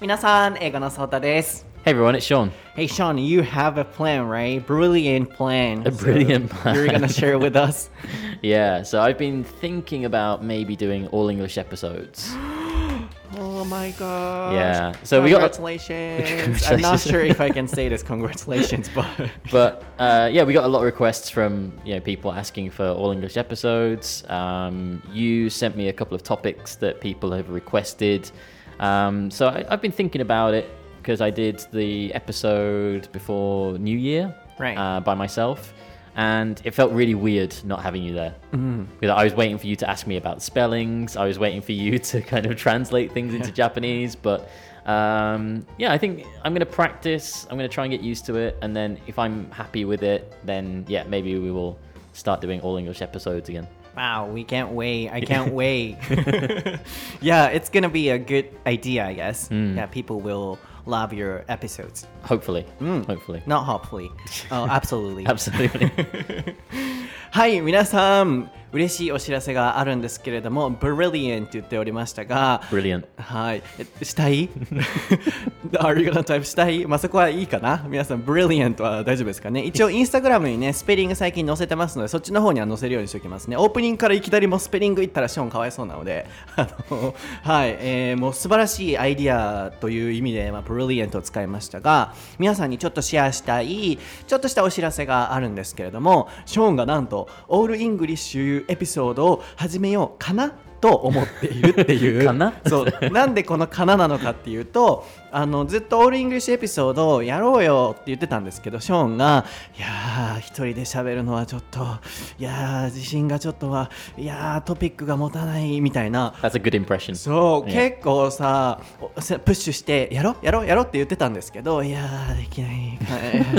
Minasan, Hey everyone, it's Sean. Hey Sean, you have a plan, right? Brilliant plan. A brilliant so plan. You're gonna share it with us. yeah, so I've been thinking about maybe doing all English episodes. Oh my god! Yeah. So we got congratulations. congratulations. I'm not sure if I can say this. Congratulations, but but uh, yeah, we got a lot of requests from you know people asking for all English episodes. Um, you sent me a couple of topics that people have requested. Um, so I, I've been thinking about it because I did the episode before New Year Right. uh, by myself. And it felt really weird not having you there. Because I was waiting for you to ask me about spellings. I was waiting for you to kind of translate things into Japanese. But um, yeah, I think I'm going to practice. I'm going to try and get used to it. And then if I'm happy with it, then yeah, maybe we will start doing all English episodes again. wow, we can't wait. I can't wait. yeah, it's gonna be a good idea, I guess. Yeah, people will love your episodes. Hopefully. Hopefully. Not hopefully. Oh, absolutely. Absolutely. はい、皆さん、 嬉しいお知らせがあるんですけれども、Brilliant って言っておりましたが、Brilliant. はい、えしたい ?Are you gonna type したい？まあそこはいいかな？皆さん、Brilliant は大丈夫ですかね？一応、インスタグラムにね、スペリング最近載せてますので、そっちの方には載せるようにしておきますね。オープニングからいきなりもうスペリングいったらショーンかわいそうなので、あの、はい、えーもう素晴らしいアイディアという意味で、まあ、Brilliant を使いましたが、皆さんにちょっとシェアしたい、ちょっとしたお知らせがあるんですけれども、ショーンがなんと、 all English episode を始めようかな。と思っているっていう。かな？そう。なんでこの「かな」なのかっていうとあのずっと all English episode をやろうよって言ってたんですけどショーンが「いやー一人で喋るのはちょっといやー自信がちょっとはいやートピックが持たない」みたいな.そう、Yeah. 結構さプッシュしてやろうやろうやろうって言ってたんですけどいやーできない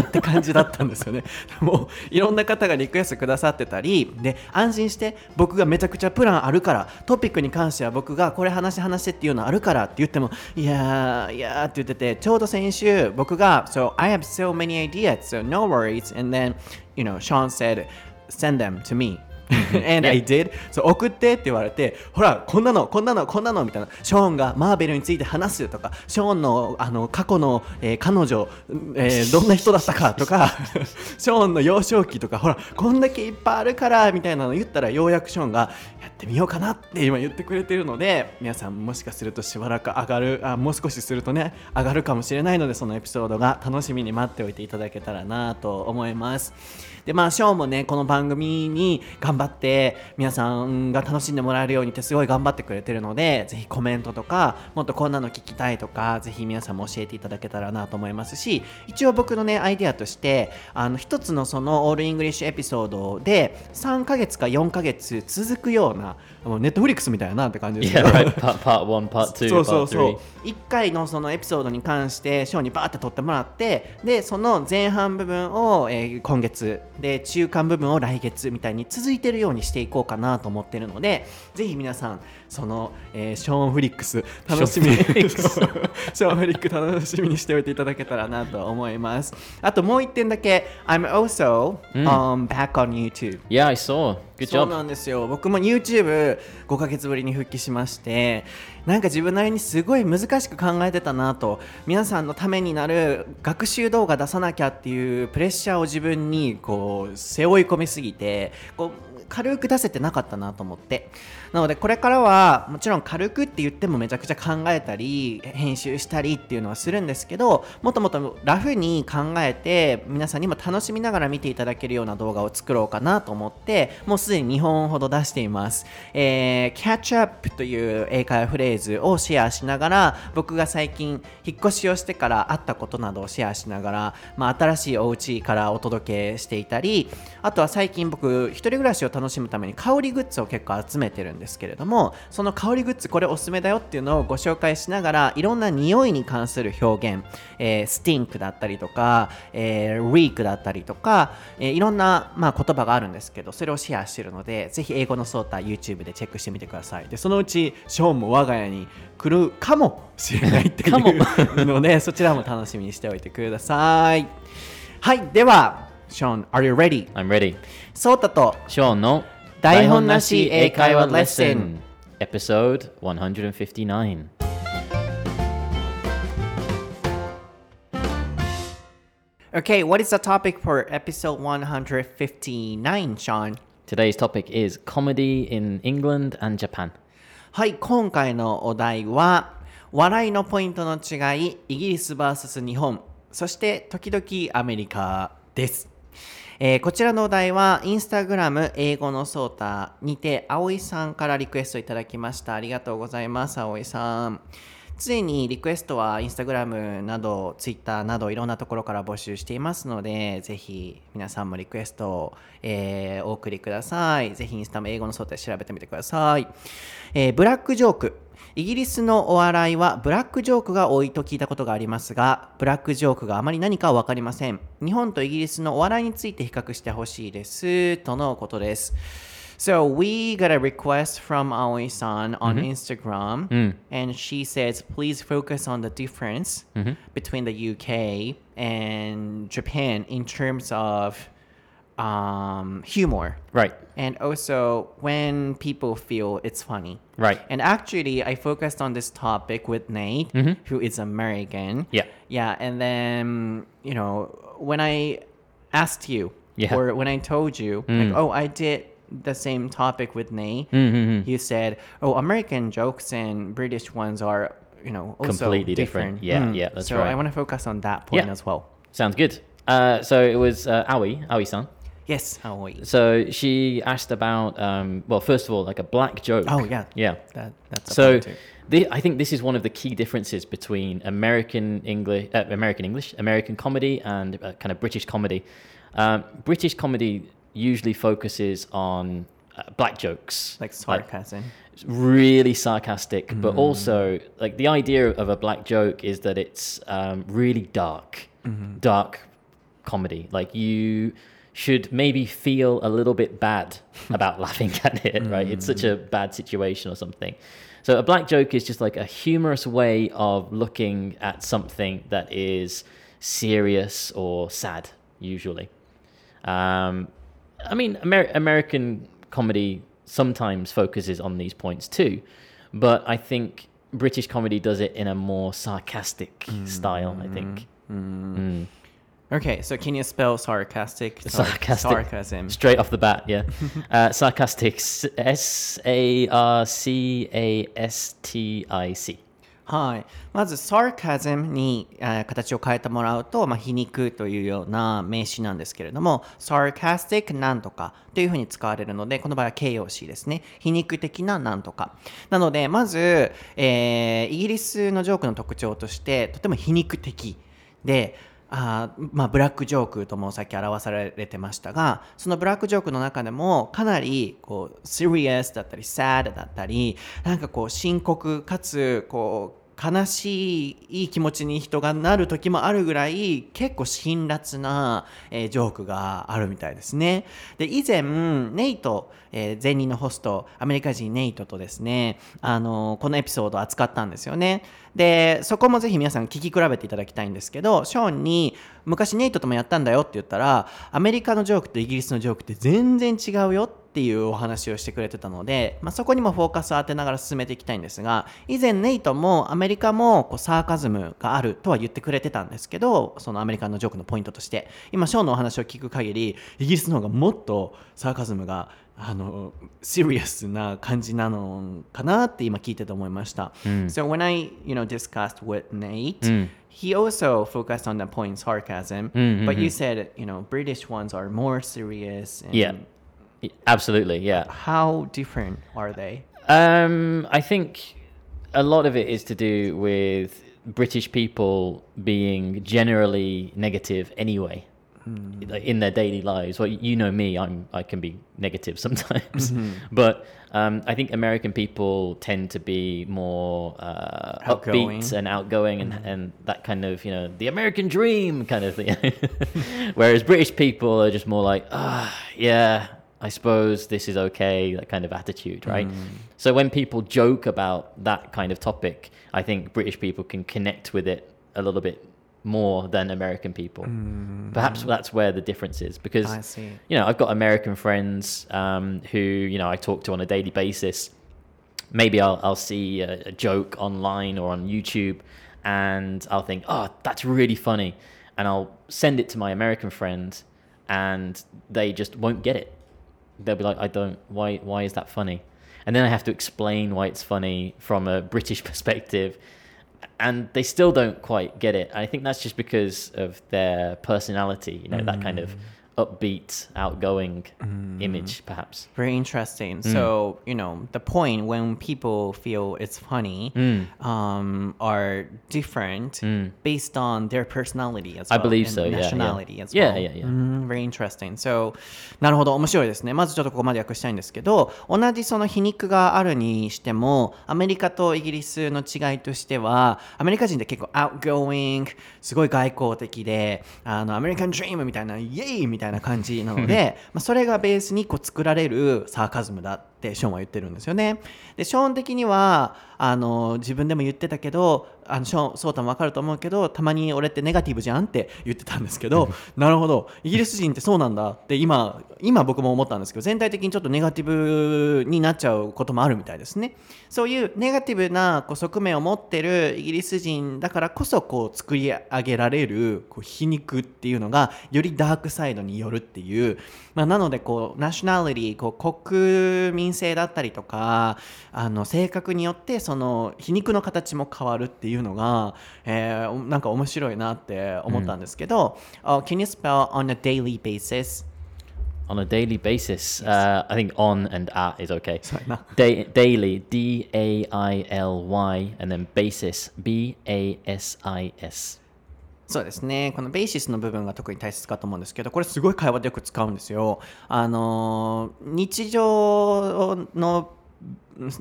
って感じだったんですよね。もういろんな方がリクエストくださってたりで安心して僕がめちゃくちゃプランあるからトピックに関しては僕がこれ話し話しっていうのあるからって言ってもいやーいやーって言っててちょうど先週僕が So I have so many ideas so no worries and then you know Sean said send them to me and I did. そう送ってって言われてほらこんなのこんなのこんなのみたいな。ショーンがマーベルについて話すとかショーンのあの過去の、えー彼女、えーどんな人だったかとか ショーンの幼少期とかほらこんだけいっぱいあるからみたいなの言ったらようやくショーンがやってみようかなって今言ってくれてるので皆さんもしかするとしばらく上がるあもう少しするとね上がるかもしれないのでそのエピソードが楽しみに待っておいていただけたらなと思いますでまあショーもねこの番組に頑張って皆さんが楽しんでもらえるようにってすごい頑張ってくれてるのでぜひコメントとかもっとこんなの聞きたいとかぜひ皆さんも教えていただけたらなと思いますし一応僕のねアイデアとしてあの一つのそのオールイングリッシュエピソードで3ヶ月か4ヶ月続くようなネットフリックスみたいなって感じですけ Yeah, ど right. Part, part one, part two, そうそうそ.う1回のそのエピソードに関してショーにバーって撮ってもらってでその前半部分を、えー今月で中間部分を来月みたいに続いてるようにしていこうかなと思ってるのでぜひ皆さんその、えーショーンフリックス楽しみに。ショーンフリックス。楽しみにしておいていただけたらなと思います。あともう一点だけ I'm also、um, back on YouTube. Yeah, I saw. Good そう.なんですよ。僕も YouTube5 ヶ月ぶりに復帰しましてなんか自分なりにすごい難しく考えてたなと。皆さんのためになる学習動画出さなきゃっていうプレッシャーを自分にこう背負い込みすぎてこう軽く出せてなかったなと思って。なのでこれからはもちろん軽くって言ってもめちゃくちゃ考えたり編集したりっていうのはするんですけどもっともっとラフに考えて皆さんにも楽しみながら見ていただけるような動画を作ろうかなと思ってもうすでに2本ほど出しています、えー、catch up という英会話フレーズをシェアしながら僕が最近引っ越しをしてからあったことなどをシェアしながら、まあ、新しいお家からお届けしていたりあとは最近僕一人暮らしを楽しむために香りグッズを結構集めてるんですけれどもその香りグッズこれおすすめだよっていうのをご紹介しながらいろんな匂いに関する表現、えースティンクだったりとか、えー、リークだったりとか、えーいろんな、まあ、言葉があるんですけどそれをシェアしてるのでぜひ英語のソータ YouTube でチェックしてみてください。でそのうちショーンも我が家に来るかもしれないっていかも。う のでそちらも楽しみにしておいてください。はい。では Sean, are you ready? I'm ready. ソータとショーンの台本なし英会話レッスン Episode 159 Okay, what is the topic for episode 159, Sean? Today's topic is comedy in England and Japan はい、今回のお題は、笑いのポイントの違い、イギリス VS 日本、そして時々アメリカです。えーこちらのお題は、インスタグラム英語のソータにて、葵さんからリクエストいただきました。ありがとうございます、葵さん。常にリクエストはインスタグラムなどツイッターなどいろんなところから募集していますのでぜひ皆さんもリクエストを、えーお送りくださいぜひインスタも英語のソータで調べてみてください、えーブラックジョークイギリスのお笑いはブラックジョークが多いと聞いたことがありますがブラックジョークがあまり何かは分かりません日本とイギリスのお笑いについて比較してほしいですとのことです So we got a request from Aoi-san on Instagram, and she says, "Please focus on the difference between the UK and Japan in terms of um, humor, Right. and also when people feel it's funny." Right. And actually, I focused on this topic with Nate, who is American. Yeah. Yeah, and then you know when I asked you, Yeah. or when I told you, like, oh, I did the same topic with Nate, Mm-hmm. you said, oh, American jokes and British ones are, you know, also Completely different. Yeah, yeah, that's so I want to focus on that point Yeah. as well. Sounds good. Uh, so it was uh, Aoi, Aoi-san. Yes, Aoi. So she asked about, um, well, first of all, like a black joke. Oh, yeah. Yeah. That, that's So the, I think this is one of the key differences between American English, uh, American English, American comedy, and uh, kind of British comedy. Um, British comedy usually focuses on uh, black jokes, like sarcasm. really sarcastic, but also like the idea of a black joke is that it's um, really dark, dark comedy. Like you should maybe feel a little bit bad about laughing at it, right? It's such a bad situation or something. So a black joke is just like a humorous way of looking at something that is serious or sad, usually. Um, I mean, Amer- American comedy sometimes focuses on these points too, but I think British comedy does it in a more sarcastic style. I think Mm. Okay, so can you spell sarcastic? Sar- sarcastic, Sarcasm. straight off the bat. Yeah, uh, sarcastic. S A R C A S T I C. はい、まず sarcasm に、えー形を変えてもらうと、まあ、皮肉というような名詞なんですけれども sarcastic なんとかというふうに使われるのでこの場合は形容詞ですね皮肉的ななんとかなのでまず、えーイギリスのジョークの特徴としてとても皮肉的であまあ、ブラックジョークともさっき表されてましたがそのブラックジョークの中でもかなりこう serious だったり sad だったりなんかこう深刻かつこう悲しいいい気持ちに人がなる時もあるぐらい結構辛辣な、えージョークがあるみたいですね。で以前ネイト、えー前任のホストアメリカ人ネイトとですねあのこのエピソードを扱ったんですよね。でそこもぜひ皆さん聞き比べていただきたいんですけどショーンに昔ネイトともやったんだよって言ったらアメリカのジョークとイギリスのジョークって全然違うよっていうお話をしてくれてたので、まあ、そこにもフォーカスを当てながら進めていきたいんですが以前ネイトもアメリカもこうサーカズムがあるとは言ってくれてたんですけどそのアメリカのジョークのポイントとして今ショーンのお話を聞く限りイギリスの方がもっとサーカズムがあのシリアスな感じなのかなって今聞いてて思いました。So when I you know discussed with Nate、he also focused on the point sarcasm、but you said you know British ones are more serious and Yeah. Y- Absolutely. Yeah. how different are they? Um, I think a lot of it is to do with British people being generally negative anyway. like, In their daily lives, well, you know me, I'm I can be negative sometimes, but um, I think American people tend to be more uh, upbeat and outgoing, and, and that kind of you know the American dream kind of thing. Whereas British people are just more like, ah, yeah, I suppose this is okay, that kind of attitude, right? So when people joke about that kind of topic, I think British people can connect with it a little bit more than American people. Perhaps that's where the difference is because I see. you know I've got American friends um, who you know I talk to on a daily basis. Maybe I'll I'll see a, a joke online or on YouTube, and I'll think, oh, that's really funny. and I'll send it to my American friend, and they just won't get it. They'll be like, "I don't. Why? Why is that funny?" And then I have to explain why it's funny from a British perspective, and they still don't quite get it. I think that's just because of their personality. You know, that kind of mm. Upbeat, outgoing image, perhaps. Very interesting. So, you know, the point when people feel it's funny um, are different based on their personality as I well. believe and so, yeah, yeah. Nationality as Yeah, well. yeah, yeah. Mm, very interesting. So, なるほど、面白いですね。まずちょっとここまで訳したいんですけど、同じその皮肉があるにしても、アメリカとイギリスの違いとしては、アメリカ人って結構 outgoing、すごい外交的で、あの、アメリカンドリームみたいな、イエーイみたいな感じなので、まあそれがベースにこう作られるサーカズムだってショーンは言ってるんですよね。で、ショーン的には、あの、自分でも言ってたけど、あのショーン、ソータもわかると思うけど、たまに俺ってネガティブじゃんって言ってたんですけど、なるほど、イギリス人ってそうなんだ。って今、今僕も思ったんですけど、全体的にちょっとネガティブになっちゃうこともあるみたいですね。そういうネガティブなこう側面を持ってるイギリス人だからこそこう作り上げられるこう皮肉っていうのがよりダークサイドによるっていう、まあ、なのでこうナショナリティこう国民性だったりとかあの性格によってその皮肉の形も変わるっていうのが、えーなんか面白いなって思ったんですけど、uh, Can you spell on a daily basis? On a daily basis, uh, I think on and at is okay. Da- daily, D A I L Y, and then basis, B A S I S. そうですね。このベーシスの部分が特に大切かと思うんですけど、これすごい会話でよく使うんですよ。あのー日常の、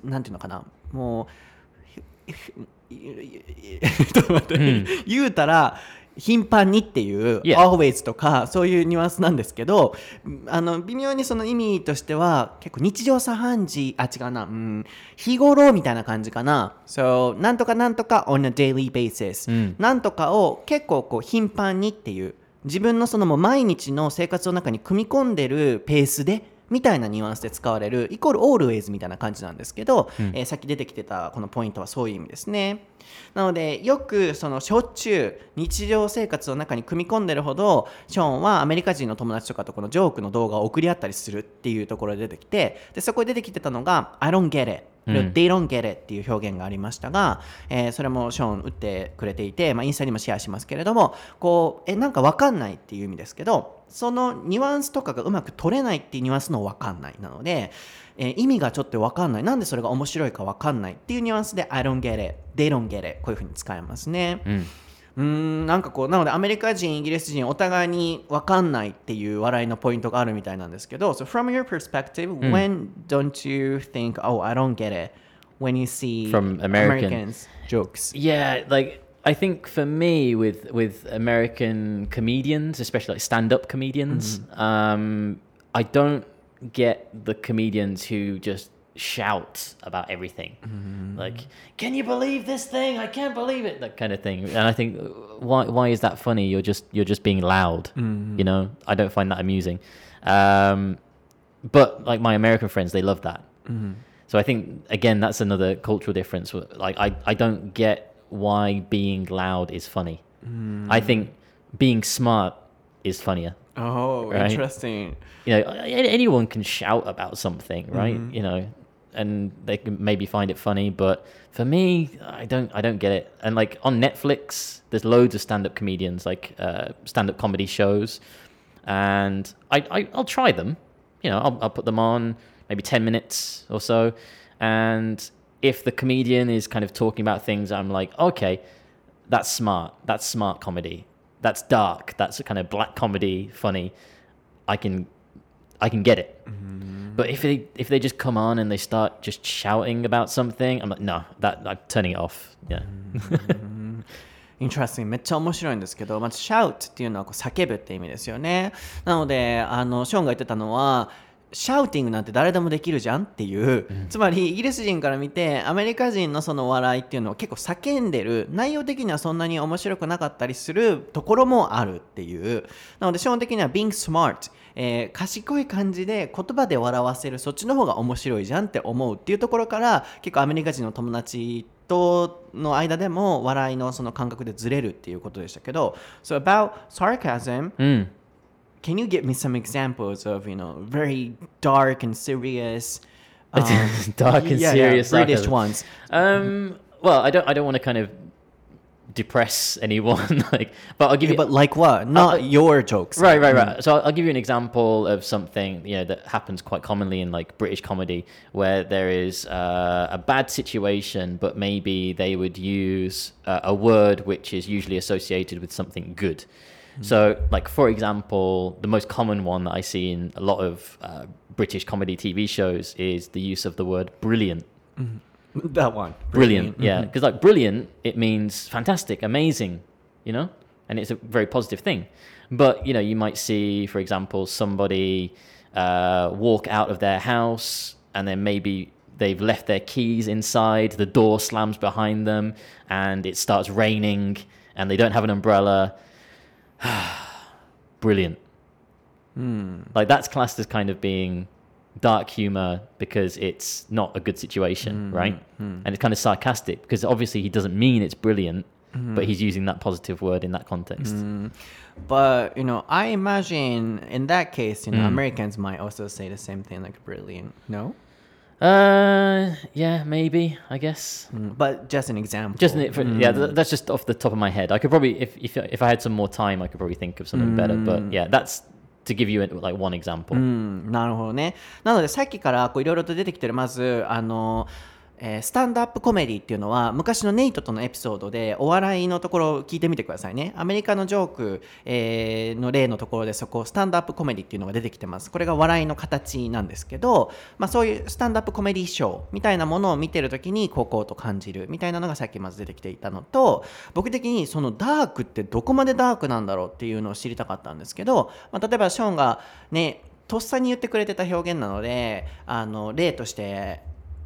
なんていうのかな、もう、ちょっと待って、言うたら、頻繁にっていう always とかそういうニュアンスなんですけどあの微妙にその意味としては結構日常茶飯事あ違うな、うん、日頃みたいな感じかな。So なんとかなんとか on a daily basis、なんとかを結構こう頻繁にっていう。自分のそのもう毎日の生活の中に組み込んでるペースでみたいなニュアンスで使われるイコール always みたいな感じなんですけど、えーさっき出てきてたこのポイントはそういう意味ですね。なのでよくそのしょっちゅう日常生活の中に組み込んでるほどショーンはアメリカ人の友達とかとこのジョークの動画を送り合ったりするっていうところで出てきてでそこで出てきてたのが I don't get it They don't get it っていう表現がありましたが、えーそれもショーン打ってくれていて、まあ、インスタにもシェアしますけれどもこうえなんか分かんないっていう意味ですけどそのニュアンスとかがうまく取れないっていうニュアンスの分かんないなので、えー意味がちょっと分かんない。なんでそれが面白いか分かんないっていうニュアンスで I don't get it They don't get it こういうふうに使えますね。うーんなんかこうなのでアメリカ人イギリス人お互いに分かんないっていう笑いのポイントがあるみたいなんですけど So from your perspective、when don't you think oh I don't get it when you see From American- Americans jokes Yeah, like I think for me with with American comedians, especially like stand-up comedians, um, I don't get the comedians who just shout about everything. Mm-hmm. Like, can you believe this thing? I can't believe it. That kind of thing. And I think uh, why why is that funny? You're just you're just being loud. Mm-hmm. You know, I don't find that amusing. Um, but like my American friends, they love that. Mm-hmm. So I think again that's another cultural difference. Like I, I don't get why being loud is funny. I think being smart is funnier. Oh Right. interesting You know, anyone can shout about something, right? You know, and they can maybe find it funny, but for me, I don't, I don't get it. And like on Netflix, there's loads of stand-up comedians, like uh, stand-up comedy shows, and I, I, I'll try them. You know, I'll, I'll put them on maybe ten minutes or so, and if the comedian is kind of talking about things, I'm like, okay, that's smart. That's smart comedy. That's dark. That's a kind of black comedy, funny. I can, I can get it. But if they if they just come on and they start just shouting about something, I'm like, no, that I'm turning it off. Yeah. Interesting めっちゃ面白いんですけどまず shout っていうのはこう叫ぶって意味ですよねなのであのショーンが言ってたのは シャウティングなんて誰でもできるじゃんっていう、つまりイギリス人から見てアメリカ人のその笑いっていうのを結構叫んでる。内容的にはそんなに面白くなかったりするところもあるっていう。なので基本的には being smart えー賢い感じで言葉で笑わせるそっちの方が面白いじゃんって思うっていうところから結構アメリカ人の友達人の間でも笑いのその感覚でずれるっていうことでしたけど。So about sarcasm、Mm. Can you give me some examples of, you know, very dark and serious, um, Dark and yeah, serious yeah, British sarcasm. ones? Um, well, I don't. I don't want to kind of depress anyone. like, but I'll give Yeah, you. but like what? Not uh, your jokes. Right, right, right. So I'll, I'll give you an example of something you know that happens quite commonly in like British comedy, where there is uh, a bad situation, but maybe they would use uh, a word which is usually associated with something good. So, like for example, the most common one that I see in a lot of uh, British comedy TV shows is the use of the word brilliant. That one. Brilliant, Mm-hmm. yeah, because like brilliant, it means fantastic, amazing, you know, and it's a very positive thing. But you know, you might see, for example, somebody uh, walk out of their house and then maybe they've left their keys inside, the door slams behind them, and it starts raining, and they don't have an umbrella. Brilliant. Hmm. Like that's classed as kind of being dark humor because it's not a good situation, hmm, right? Hmm. And it's kind of sarcastic because obviously he doesn't mean it's brilliant, but he's using that positive word in that context. But, you know, I imagine in that case, you know, Americans might also say the same thing like brilliant. No? Uh, yeah, maybe I guess. Mm, But just an example. Just an- for, yeah, th- that's just off the top of my head. I could probably, if if if I had some more time, I could probably think of something better. But yeah, that's to give you like one example. うん、なるほどね。なのでさっきからこういろいろと出てきてるまずあの、 えースタンドアップコメディっていうのは昔のネイトとのエピソードでお笑いのところを聞いてみてくださいね。アメリカのジョーク、えーの例のところでそこスタンドアップコメディっていうのが出てきてます。これが笑いの形なんですけど、まあ、そういうスタンドアップコメディショーみたいなものを見てるときにこうこうと感じるみたいなのがさっきまず出てきていたのと僕的にそのダークってどこまでダークなんだろうっていうのを知りたかったんですけど、まあ、例えばショーンがねとっさに言ってくれてた表現なのであの例として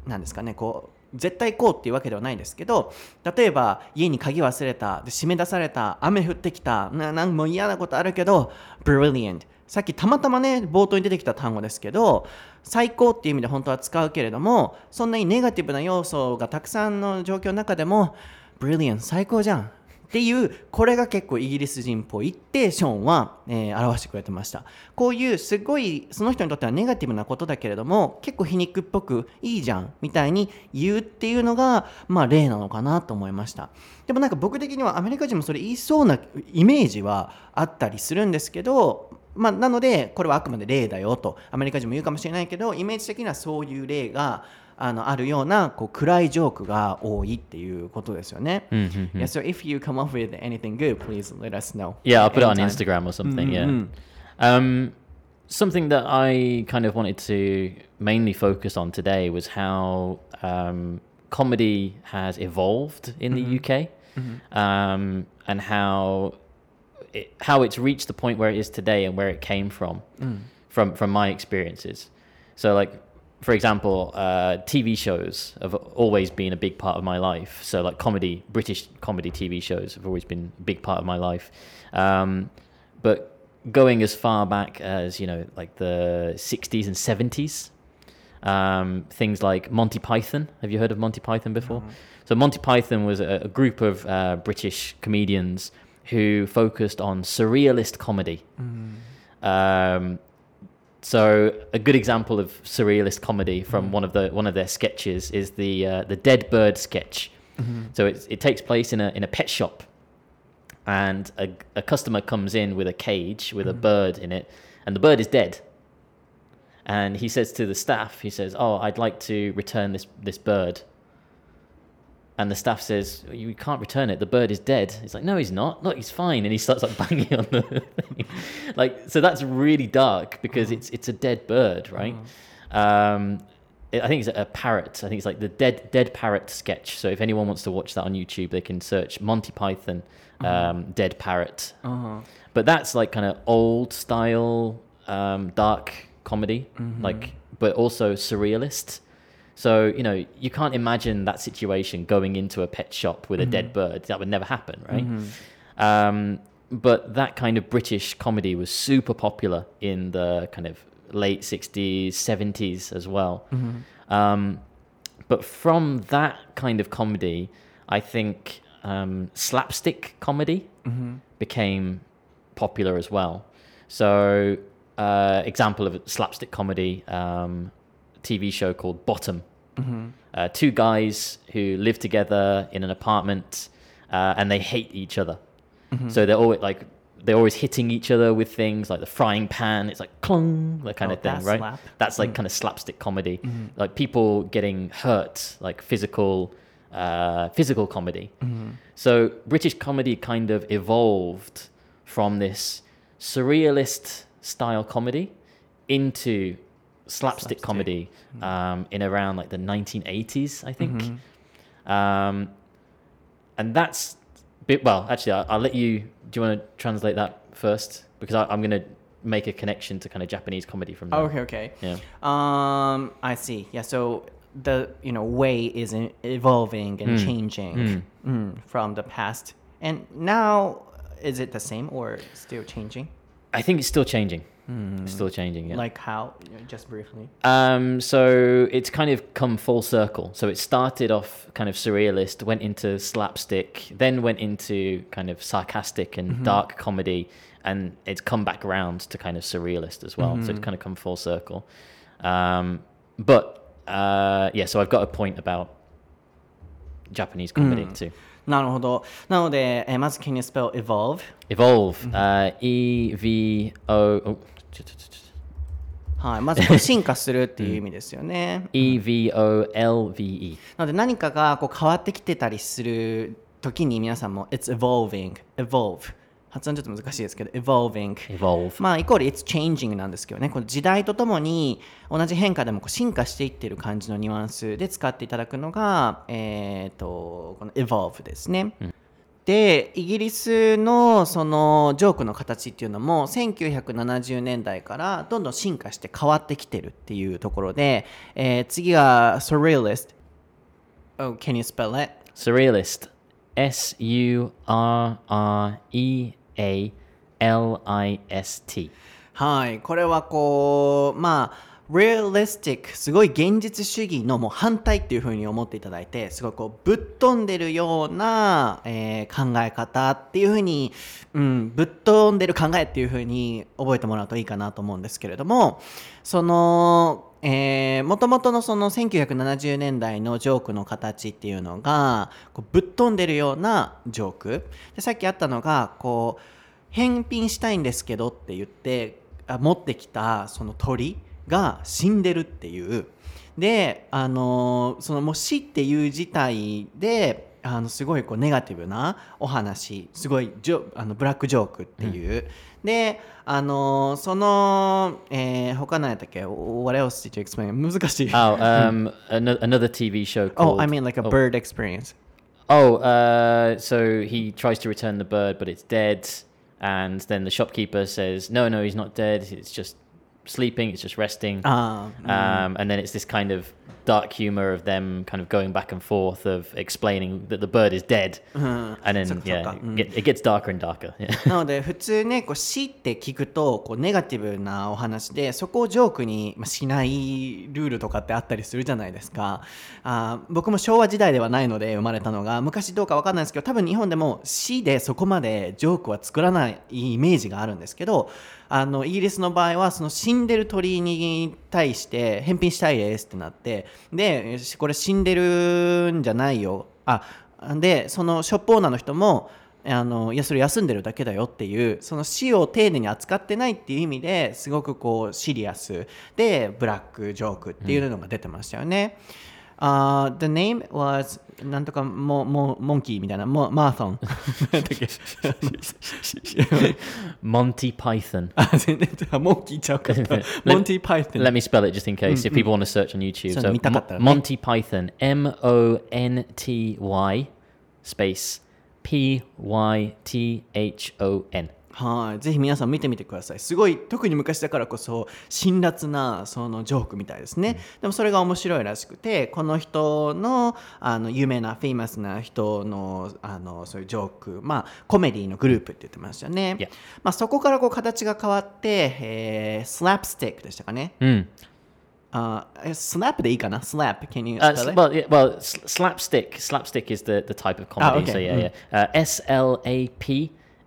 なんですかねこう絶対こうっていうわけではないんですけど例えば家に鍵忘れたで締め出された雨降ってきたななんも嫌なことあるけど brilliant さっきたまたまね冒頭に出てきた単語ですけど最高っていう意味で本当は使うけれどもそんなにネガティブな要素がたくさんの状況の中でも brilliant 最高じゃん。っていうこれが結構イギリス人っぽいってショーンは、えー表してくれてました。こういうすごいその人にとってはネガティブなことだけれども結構皮肉っぽくいいじゃんみたいに言うっていうのがまあ例なのかなと思いました。でもなんか僕的にはアメリカ人もそれ言いそうなイメージはあったりするんですけどまあ、なのでこれはあくまで例だよと。アメリカ人も言うかもしれないけどイメージ的にはそういう例があのあるようなこう暗いジョークが多いっていうことですよね。 Mhm. Yeah, so if you come up with anything good, please let us know. Yeah, I'll put it on Anytime. Instagram or something. Mhm. Yeah. Um, something that I kind of wanted to mainly focus on today was how um, comedy has evolved in the UK, um, and how it, how it's reached the point where it is today and where it came from, from from my experiences. So, like for example, uh, TV shows have always been a big part of my life. So, like comedy, British comedy TV shows have always been a big part of my life. Um, but going as far back as you know, like the '60s and '70s, um, things like Monty Python. Have you heard of Monty Python before? So Monty Python was a, a group of uh, British comedians who focused on surrealist comedy. Um, so a good example of surrealist comedy from mm-hmm. one of the one of their sketches is the uh, the dead bird sketch. Mm-hmm. So it it takes place in a in a pet shop, and a, a customer comes in with a cage with a mm-hmm. bird in it, and the bird is dead. And he says to the staff, he says, "Oh, I'd like to return this this bird." And the staff says, "You can't return it. The bird is dead." He's like, "No, he's not. Look, he's fine." And he starts like banging on the thing. like, so that's really dark because it's it's a dead bird, right? Um, it- I think it's a parrot. I think it's like the dead dead parrot sketch. So if anyone wants to watch that on YouTube, they can search Monty Python um, dead parrot. Uh-huh. But that's like kind of old style um, dark comedy, like but also surrealist. So you know you can't imagine that situation going into a pet shop with a dead bird. That would never happen, right? Um, but that kind of British comedy was super popular in the kind of late '60s, '70s as well. Um, but from that kind of comedy, I think um, slapstick comedy became popular as well. So, uh, example of slapstick comedy um, TV show called Bottom. Uh, two guys who live together in an apartment uh, and they hate each other. So they're always like they're always hitting each other with things like the frying pan. It's like clong, that kind Oh, of thing, that right? slap. That's like kind of slapstick comedy, like people getting hurt, like physical, uh, physical comedy. So British comedy kind of evolved from this surrealist style comedy into slapstick, Slapstick. comedy um, in around like the 1980s, I think. Um, and that's bit well. Actually, I'll, I'll let you. Do you want to translate that first? Because I, I'm going to make a connection to kind of Japanese comedy from there. Okay, okay. Yeah. Um, I see. Yeah, so the you know way is evolving and changing mm, from the past, and now is it the same or still changing? I think it's still changing. It's still changing. Yeah. Like how? You know, Just briefly. Um, so it's kind of come full circle. So it started off kind of surrealist, went into slapstick, then went into kind of sarcastic and dark comedy, and it's come back around to kind of surrealist as well. So it's kind of come full circle. Um, but uh, yeah, so I've got a point about Japanese comedy too. なるほど。なので、えーまず Can you spell evolve? Evolve, uh, E V O. Oh, ちょちょちょちょはい。まずこれ進化するっていう意味ですよね。E V O L V E. なので何かがこう変わってきてたりする時に皆さんも It's evolving, evolve 発音ちょっと難しいですけど evolving Evolve. まあイコール It's changing なんですけどねこの時代とともに同じ変化でもこう進化していってる感じのニュアンスで使っていただくのがえっ、とこの evolve ですね、でイギリスのそのジョークの形っていうのも1970年代からどんどん進化して変わってきてるっていうところで、えー次は surrealist Oh, can you spell it? Surrealist. S U R R E A L I S T. はい、これはこう、まあ、realistic、すごい現実主義のもう反対っていう風に思っていただいて、すごいこうぶっ飛んでるような、えー考え方っていう風に、うん、ぶっ飛んでる考えっていう風に覚えてもらうといいかなと思うんですけれども、その、えー、元々のその1970年代のジョークの形っていうのがこうぶっ飛んでるようなジョーク。でさっきあったのがこう返品したいんですけどって言って持ってきたその鳥。が死んでるっていうであのそのもう死っていう事態であのすごいこうネガティブなお話すごいジョあのブラックジョークっていう、であのその、えー、他何やったっけ What else did you explain? 難しい Oh, um, ano- another TV show called. Oh, I mean like a oh, bird experience. Oh, uh, so he tries to return the bird, but it's dead, and then the shopkeeper says, "No, no, he's not dead. It's just sleeping. It's just resting." Ah, Um, and then it's this kind of dark humor of them kind of going back and forth of explaining that the bird is dead, and then yeah, か。it, get, it gets darker and darker. なので普通ねこう死って聞くとこうネガティブなお話でそこをジョークにまあしないルールとかってあったりするじゃないですかあー僕も昭和時代ではないので生まれたのが昔どうかわかんないですけど多分日本でも死でそこまでジョークは作らないイメージがあるんですけどあのイギリスの場合はその死んでる鳥に対して返品したいですってなってでこれ死んでるんじゃないよあでそのショップオーナーの人もあのいやそれ休んでるだけだよっていうその死を丁寧に扱ってないっていう意味ですごくこうシリアスでブラックジョークっていうのが出てましたよね。Uh, the name was なんとかモモモンキーみたいなモマーソン。なんだっけ Monty Python. あ全然違うモンキーちゃうかった。モンティ・パイソン。 Let me spell it just in case if people want to search on YouTube. So So, 見たかったらね。 Mo- Monty Python, M O N T Y space P Y T H O N. はい、ぜひ皆さん見てみてください。すごい特に昔だからこそ辛辣なそのジョークみたいですね。でもそれが面白いらしくて、この人のあの有名な famous な人のあのそういうジョーク、まあコメディのグループって言ってましたね。まあそこからこう形が変わって、えー、スラップスティックでしたかね。Mm. Uh, slap でいいかな ?slap, can you Uh, spell s- it? well, yeah, well, slapstick. Slapstick is the, the type of comedy. okay. So yeah, Mm. yeah. Uh, S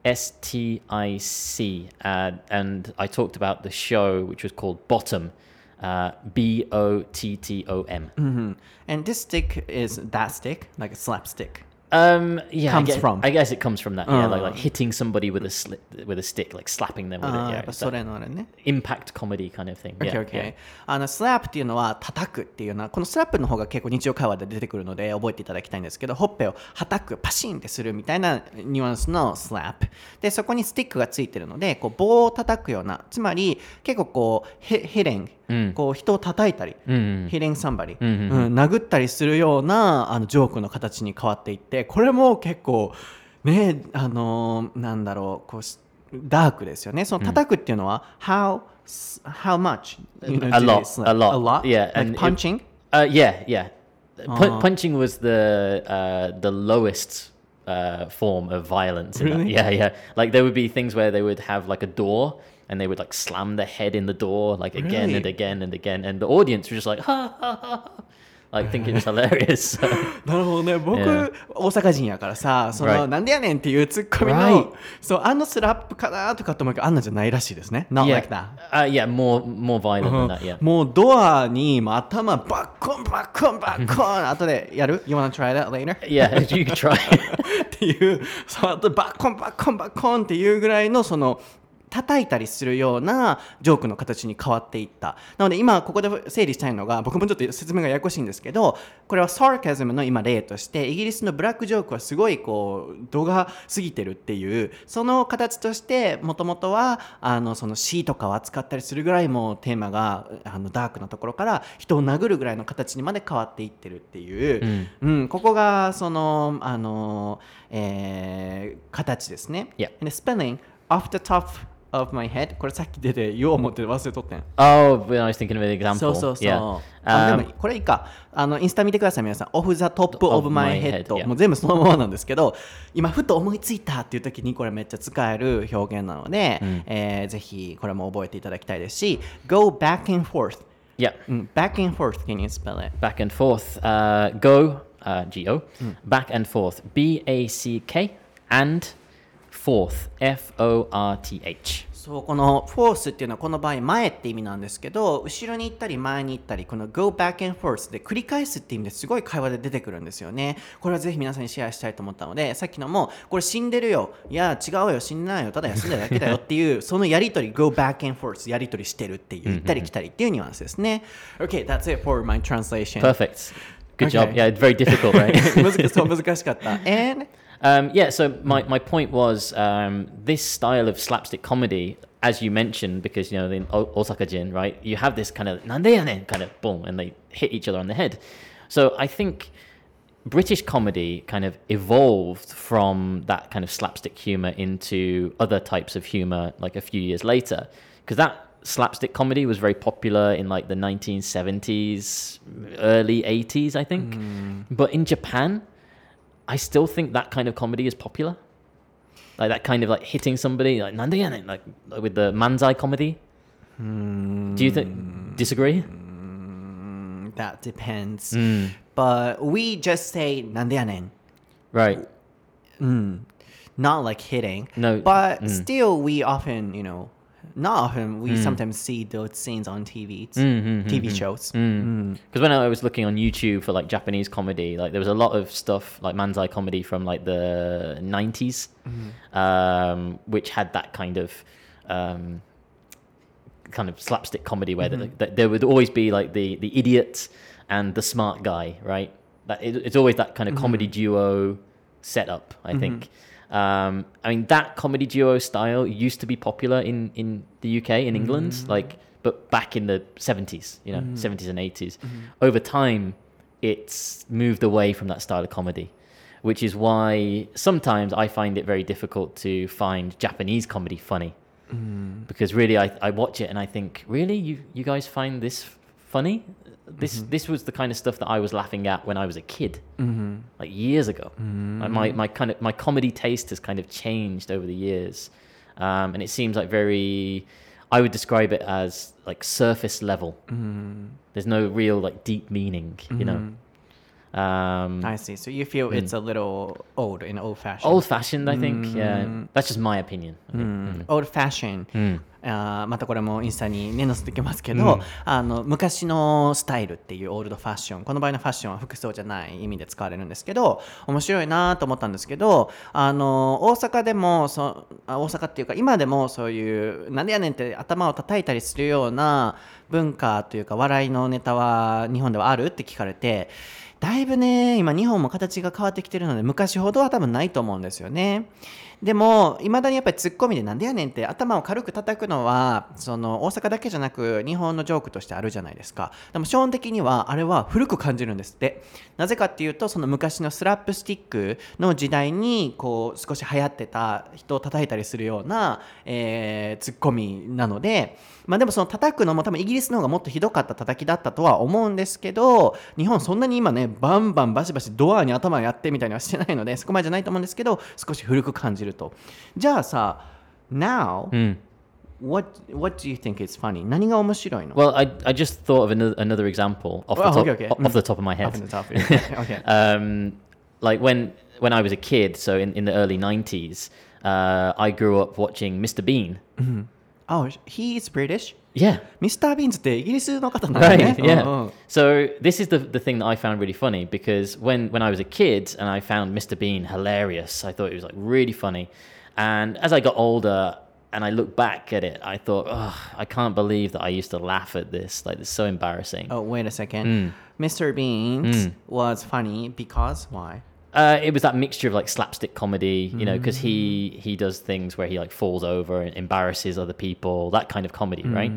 L A P S T I C. Uh, and I talked about the show which was called Bottom. Uh, B O T T O M. Mhm. And this stick is that stick, like a slapstick. Um, yeah, Comes I guess, from. I guess it comes from that. Yeah, like Uh. like hitting somebody with a sli- with a stick, like slapping them with あ it. ー Yeah, やっぱ it's そ that れのあれね。impact comedy kind of thing. Yeah, OK yeah. あのスラップっていうのは叩くっていうのはこのスラップの方が結構日常会話で出てくるので覚えていただきたいんですけどほっぺを叩くパシンってするみたいなニュアンスのスラップでそこにスティックがついてるのでこう棒を叩くようなつまり結構こうヘヘレン、うんこう人を叩いたり、うんヒレンサンバリ、殴ったりするようなあのジョークの形に変わっていってこれも結構ねあのーなんだろうこうしダークですよねその叩くっていうのは、how how much you know, A lot, slap? a lot, a lot yeah, like punching Uh, yeah, yeah. Oh. punching was the uh, the lowest uh, form of violence. that. Really? Yeah, yeah. Like there would be things where they would have like a door and they would like slam their head in the door like again and Really? again and again, and the audience was just like ha ha ha, ha, like thinking it's hilarious. So, なるほどね僕、Yeah. 大阪人やからさその、Right. なんでやねんっていうツッコミの、Right. そうあのスラップかなとかと思うけどあんなんじゃないらしいですね not yeah, like that uh, yeah, more more violent than that. Yeah. もうドアに頭バッコンバッコンバッコン後でやる You wanna try that later? Yeah, you could try. っていうそうあとバッコンバッコンバッコンっていうぐらいのその叩いたりするようなジョークの形に変わっていったなので今ここで整理したいのが僕もちょっと説明がややこしいんですけどこれはサーカズムの今例としてイギリスのブラックジョークはすごいこう度が過ぎてるっていうその形としてもともとはあのその死とかを扱ったりするぐらいもうテーマがあのダークなところから人を殴るぐらいの形にまで変わっていってるっていう、うんここがそのあの、えー形ですね。Yeah. And spelling off the top of my head これさっき出て言おう思って忘れとってん。oh, when I was thinking of an example. そうそうそう。Yeah. あ Um, でもこれいいか。あのインスタ見てください皆さん。off the top of Of my my head head, yeah. もう全部そのままなんですけど、今ふと思いついたっていう時にこれめっちゃ使える表現なので、えーぜひこれも覚えていただきたいですし、go back and forth。yeah. うん、back and forth can you spell it? back and forth. Uh, go, uh, G O, back and forth. B A C K and forth. F O R T H. そうこのフォースっていうのはこの場合前って意味なんですけど後ろに行ったり前に行ったりこの go back and forth で繰り返すって意味ですごい会話で出てくるんですよねこれはぜひ皆さんにシェアしたいと思ったのでさっきのもこれ死んでるよいや違うよ死んでないよただ休んでるだけだよっていうそのやりとり go back and forth やりとりしてるっていう行ったり来たりっていうニュアンスですね OK that's it for my translation Perfect. Good job. Yeah, it's very difficult, right? 難しかった and Um, yeah, so my, my point was um, this style of slapstick comedy, as you mentioned, because, you know, in Osaka Jin, right, you have this kind of, "Nande ya ne?" kind of boom, and they hit each other on the head. So I think British comedy kind of evolved from that kind of slapstick humor into other types of humor like a few years later. Because that slapstick comedy was very popular in like the 1970s, early 80s, I think. But in Japan, I still think that kind of comedy is popular. Like that kind of like hitting somebody like Nandiyan, like with the manzai comedy. Hmm. Do you think disagree? Mm, that depends. Mm. But we just say Nandiyanen. Right. Mm. Not like hitting. No. But mm. still we often, you know, not often, Mm. we hmm. sometimes see those scenes on TV, Mm, TV shows. Hmm. Hmm. Because when I was looking on YouTube for like Japanese comedy, like there was a lot of stuff like manzai comedy from like the 90s, um, which had that kind of um, kind of slapstick comedy where the, mm-hmm. that there would always be like the the idiot and the smart guy, right? That it, it's always that kind of mm-hmm. comedy duo setup. I mm-hmm. think. Um, I mean that comedy duo style used to be popular in in the UK in England, mm. like but back in the 70s, you know, mm. 70s and 80s. Mm-hmm. Over time, it's moved away from that style of comedy, which is why sometimes I find it very difficult to find Japanese comedy funny. Mm. Because really I, I watch it and I think really? You you guys find this funny this mm-hmm. this was the kind of stuff that I was laughing at when I was a kid mm-hmm. like years ago. Mm-hmm. Like my, my kind of my comedy taste has kind of changed over the years. Um, and it seems like very I would describe it as like surface level. There's no real like deep meaning, you know. Um, I see. So you feel it's a little old in old fashioned. old fashioned, I think. Yeah, that's just my opinion. Think. old fashion、あーまたこれもインスタにね載せてきますけど、あの昔のスタイルっていうオールドファッションこの場合のファッションは服装じゃない意味で使われるんですけど面白いなと思ったんですけどあの大阪でもそあ大阪っていうか今でもそういうなんでやねんって頭を叩いたりするような文化というか笑いのネタは日本ではあるって聞かれてだいぶね今日本も形が変わってきてるので昔ほどは多分ないと思うんですよね。でもいまだにやっぱりツッコミでなんでやねんって頭を軽く叩くのはその大阪だけじゃなく日本のジョークとしてあるじゃないですか。でも基本的にはあれは古く感じるんですって。なぜかっていうとその昔のスラップスティックの時代にこう少し流行ってた人を叩いたりするような、えーツッコミなので。まあでもその叩くのも多分イギリスの方がもっとひどかった叩きだったとは思うんですけど日本そんなに今ねバンバンバシバシドアに頭やってみたいにはしてないのでそこまでじゃないと思うんですけど少し古く感じる。とじゃあさ Now、 Mm. what, what do you think is funny? 何が面白いの Well, I, I just thought of another, another example off, Oh, the top, okay, okay. o- off the top of my head. Off the top, yeah. okay. um, like when when I was a kid, so in, in the early '90s, uh, I grew up watching Mr. Bean. oh, he is British? Yeah, ミスター・ビーンズってイギリスの方なんだね right. Yeah. うんうん So this is the the thing that I found really funny because when when I was a kid and I found Mr. Bean hilarious, I thought it was like really funny, and as I got older. And I look back at it, I thought, oh, I can't believe that I used to laugh at this. Like, it's so embarrassing. Oh, wait a second. Mr. Beans was funny because why? Uh, it was that mixture of like slapstick comedy, you know, because he he does things where he like falls over and embarrasses other people, that kind of comedy, right?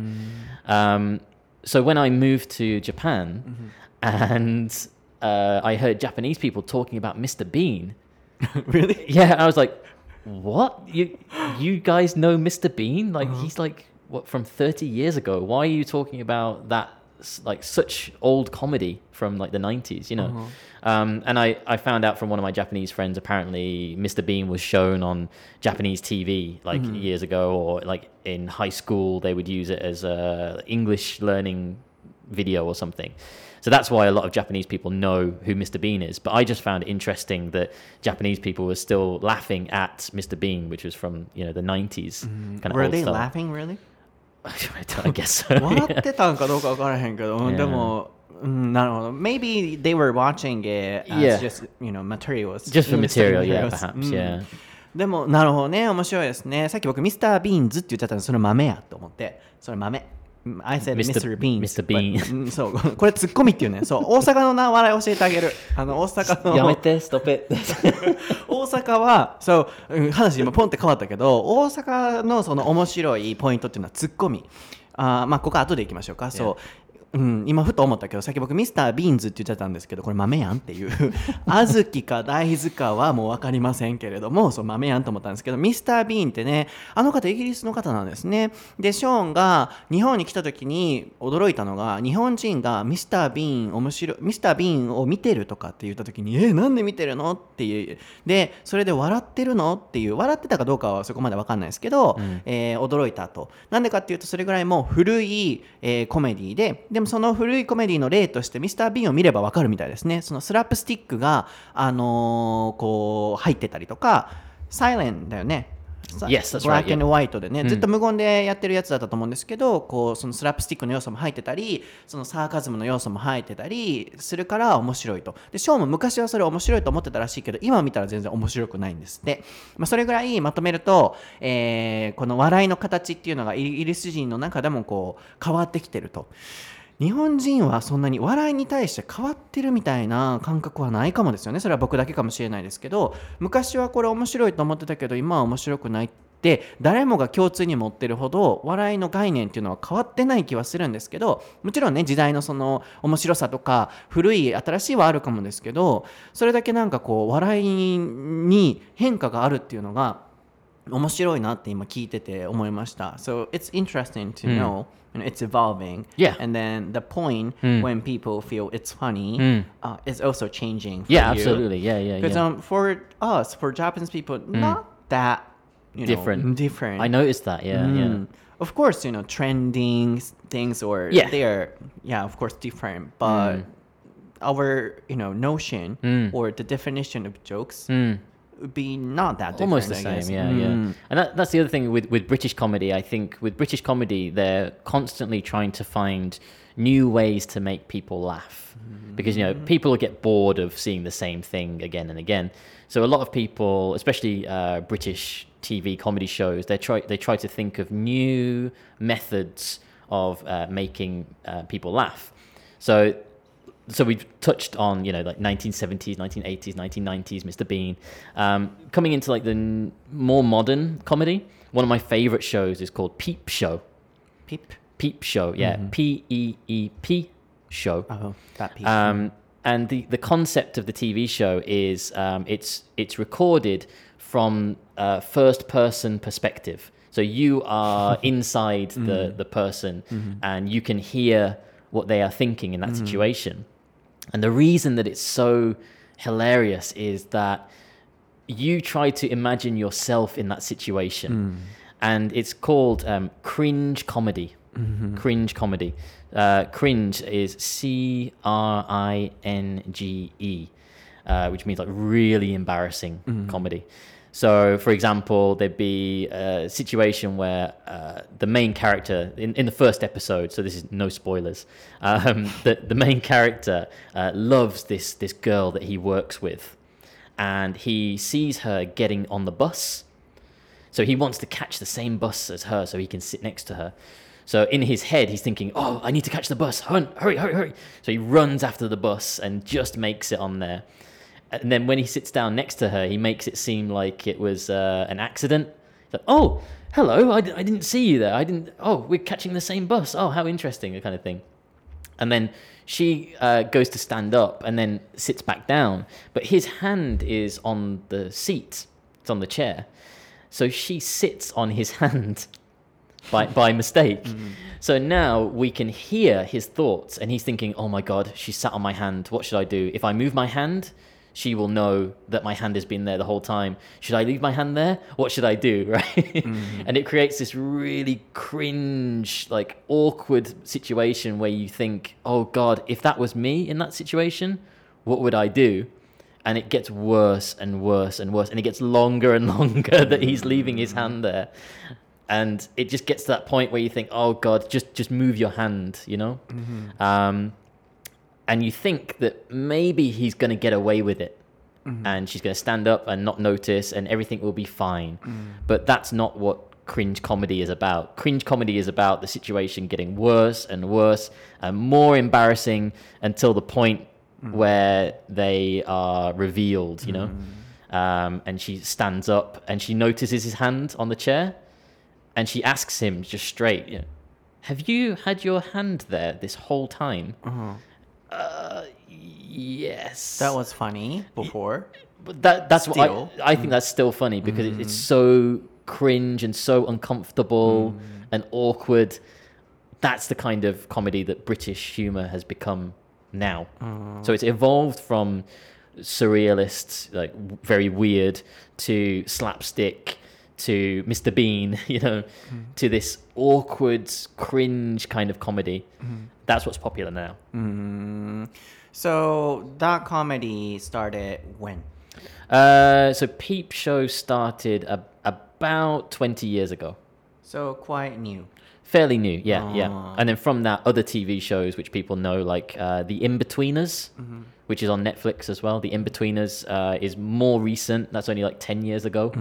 Um, so when I moved to Japan, and uh, I heard Japanese people talking about Mr. Bean, really? yeah, I was like, "What? You you guys know Mr. Bean? Like he's like what from 30 years ago? Why are you talking about that like such old comedy from like the 90s, you know?" Uh-huh. Um, and I, I found out from one of my Japanese friends apparently Mr. Bean was shown on Japanese TV like mm-hmm. years ago or like in high school they would use it as a English learning video or something. So that's why a lot of Japanese people know who Mr. Bean is. But I just found it interesting that Japanese people were still laughing at Mr. Bean, which was from you know the 90s kind of Were old they style. laughing really? 笑ってたんかどうか分からへんけど、うん Yeah. でも、うん、なるほど。Maybe they were watching it as Yeah. just, you know, materials. Just for Mm, material, yeah, perhaps, うん yeah. でも、なるほどね。面白いですね。さっき僕、ミスター・ビーンズって言っちゃったのそれ豆やと思って。それ豆。うん I said Mr. Beans. Mr. Bean そう。これツッコミっていうね。そう。大阪のな笑い教えてあげる。あの、大阪の。やめて、stop it. 大阪はそう、うん話今ポンって変わったけど大阪のその面白いポイントっていうのはツッコミあーまあここ後でいきましょうか、そう、うん、今ふと思ったけどさっき僕ミスタービーンズって言っちゃったんですけどこれ豆やんっていう。小豆か大豆かはもう分かりませんけれどもそう豆やんと思ったんですけどミスター・ビーンってねあの方イギリスの方なんですね。でショーンが日本に来た時に驚いたのが日本人がミスター・ビーン面白いミスター・ビーンを見てるとかって言った時にえなんで見てるのっていう。でそれで笑ってるのっていう。笑ってたかどうかはそこまで分かんないですけど、えー驚いたと。なんでかっていうとそれぐらいもう古い、えーコメディででもその古いコメディの例としてミスター・ビーンを見れば分かるみたいですね。そのスラップスティックが、あのーこう入ってたりとかサイレンだよね。Yes, that's right, ク and トでね、ずっと無言でやってるやつだったと思うんですけどこうそのスラップスティックの要素も入ってたりそのサーカズムの要素も入ってたりするから面白いと。でショーも昔はそれ面白いと思ってたらしいけど今見たら全然面白くないんですって、まあ、それぐらいまとめると、えーこの笑いの形っていうのがイギリス人の中でもこう変わってきてると。日本人はそんなに笑いに対して変わってるみたいな感覚はないかもですよねそれは僕だけかもしれないですけど昔はこれ面白いと思ってたけど今は面白くないって誰もが共通に持ってるほど笑いの概念っていうのは変わってない気はするんですけどもちろんね時代のその面白さとか古い新しいはあるかもですけどそれだけなんかこう笑いに変化があるっていうのが面白いなって今聞いてて思いました。So it's interesting to know, you know, it's evolving. Yeah. And then the point when people feel it's funny Mm. uh, is also changing. for Yeah, you. absolutely. Yeah, yeah, Because yeah. um, for us, for Japanese people, not that you know, Different. different. I noticed that. Yeah, yeah. Mm. Of course, you know, trending things or Yeah. they're yeah, of course, different. But Mm. our you know notion Mm. or the definition of jokes Mm. Would be not that different. almost the I same guess. yeah Mm. yeah and that, that's the other thing with, with british comedy i think with british comedy they're constantly trying to find new ways to make people laugh because you know people get bored of seeing the same thing again and again so a lot of people especially uh, british tv comedy shows they try they try to think of new methods of uh, making uh, people laugh so so we've touched on you know like 1970s 1980s 1990s mr bean. Um, coming into like the n- more modern comedy one of my favorite shows is called peep show. Peep. peep show yeah. P-e-e-p show. Oh, that peep. um, and the, the concept of the TV show is um, it's it's recorded from uh, first person perspective. So you are inside the, the person and you can hear what they are thinking in that situation. And the reason that it's so hilarious is that you try to imagine yourself in that situation. And it's called um, cringe comedy. Cringe comedy. Uh, cringe is C R I N G E, uh, which means like really embarrassing comedy. So, for example, there'd be a situation where uh, the main character in, in the first episode, so this is no spoilers, um, the, the main character uh, loves this, this girl that he works with, and he sees her getting on the bus. So he wants to catch the same bus as her so he can sit next to her. So in his head, he's thinking, oh, I need to catch the bus. Hurry, hurry, hurry, hurry. So he runs after the bus and just makes it on there. And then when he sits down next to her, he makes it seem like it was uh, an accident. Like, oh, hello, I, d- I didn't see you there. I didn't, oh, we're catching the same bus. Oh, how interesting, that kind of thing. And then she uh, goes to stand up and then sits back down. But his hand is on the seat, it's on the chair. So she sits on his hand by, by mistake. So now we can hear his thoughts, and he's thinking, oh my God, she sat on my hand. What should I do? If I move my hand, she will know that my hand has been there the whole time. Should I leave my hand there? What should I do? Right? Mm-hmm. and it creates this really cringe, like awkward situation where you think, oh God, if that was me in that situation, what would I do? And it gets worse and worse and worse. And it gets longer and longer that he's leaving his mm-hmm. hand there. And it just gets to that point where you think, oh God, just, just move your hand, you know? Mm-hmm. Um, and you think that maybe he's going to get away with it mm-hmm. and she's going to stand up and not notice and everything will be fine. Mm. But that's not what cringe comedy is about. Cringe comedy is about the situation getting worse and worse and more embarrassing until the point mm. where they are revealed, you know? Mm. Um, and she stands up and she notices his hand on the chair and she asks him just straight, you know, Have you had your hand there this whole time? Uh-huh. Uh, yes. that was funny before. But that that's what I, I think that's still funny because it, it's mm. so cringe and so uncomfortable mm. and awkward. That's the kind of comedy that British humor has become now. Mm. So it's evolved from surrealist, like w- very weird, to slapstick, to Mr. Bean, you know, to this awkward, cringe kind of comedy. That's what's popular now. Mm. So that comedy started when? Uh, so Peep Show started a, about 20 years ago. So quite new. Fairly new, yeah, yeah. Ah. And then from that, other TV shows which people know, like uh, The In-Betweeners, which is on Netflix as well. The In-Betweeners uh, is more recent. That's only like 10 years ago.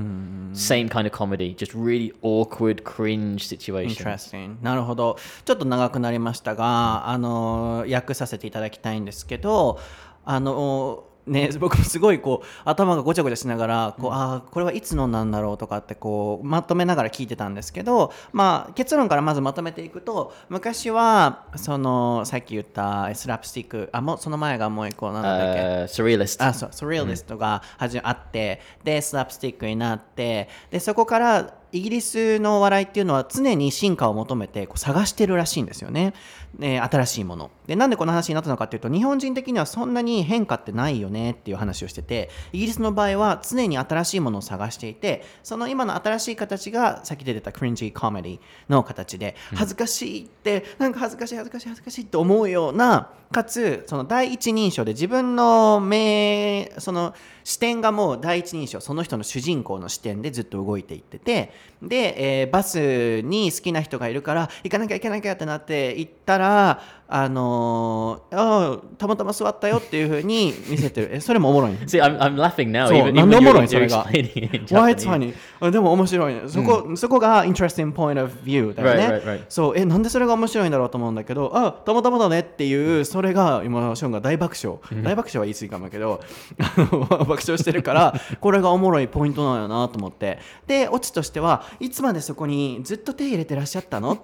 Same kind of comedy, just really awkward, cringe situation. Interesting. なるほど。ちょっと長くなりましたが、あの訳させていただきたいんですけど、あの ね、僕もすごいこう頭がごちゃごちゃしながらこう、ああこれはいつのなんだろうとかってこうまとめながら聞いてたんですけど、まあ、結論からまずまとめていくと昔はそのさっき言ったスラップスティックあもうその前がもう一個なんだっけ、Uh, surrealist. あそうソリアリストがはじあって、でスラップスティックになってでそこからイギリスの笑いっていうのは常に進化を求めてこう探してるらしいんですよね、ね新しいもの。でなんでこの話になったのかっていうと日本人的にはそんなに変化ってないよねっていう話をしててイギリスの場合は常に新しいものを探していてその今の新しい形がさっき出てたクリンジーコメディの形で恥ずかしいってなんか恥ずかしい恥ずかしい恥ずかしいって思うようなかつその第一人称で自分の目その視点がもう第一人称その人の主人公の視点でずっと動いていっててで、えーバスに好きな人がいるから行かなきゃ行かなきゃってなって行ったらあのーあーたまたま座ったよっていうふうに見せてるえそれもおもろいね See, I'm, I'm laughing now. そう even, なんでおもろいそれが Why it's funny? あでも面白いね。そこ、そこが interesting point of view だよね。Right, right, right. そう、え、なんでそれが面白いんだろうと思うんだけど、あ、たまたまだねっていう、それが今、ショーンが大爆笑。大爆笑は言い過ぎかもだけど、爆笑してるから、これがおもろいポイントなんやなと思って。で、オチとしては、いつまでそこにずっと手入れてらっしゃったの？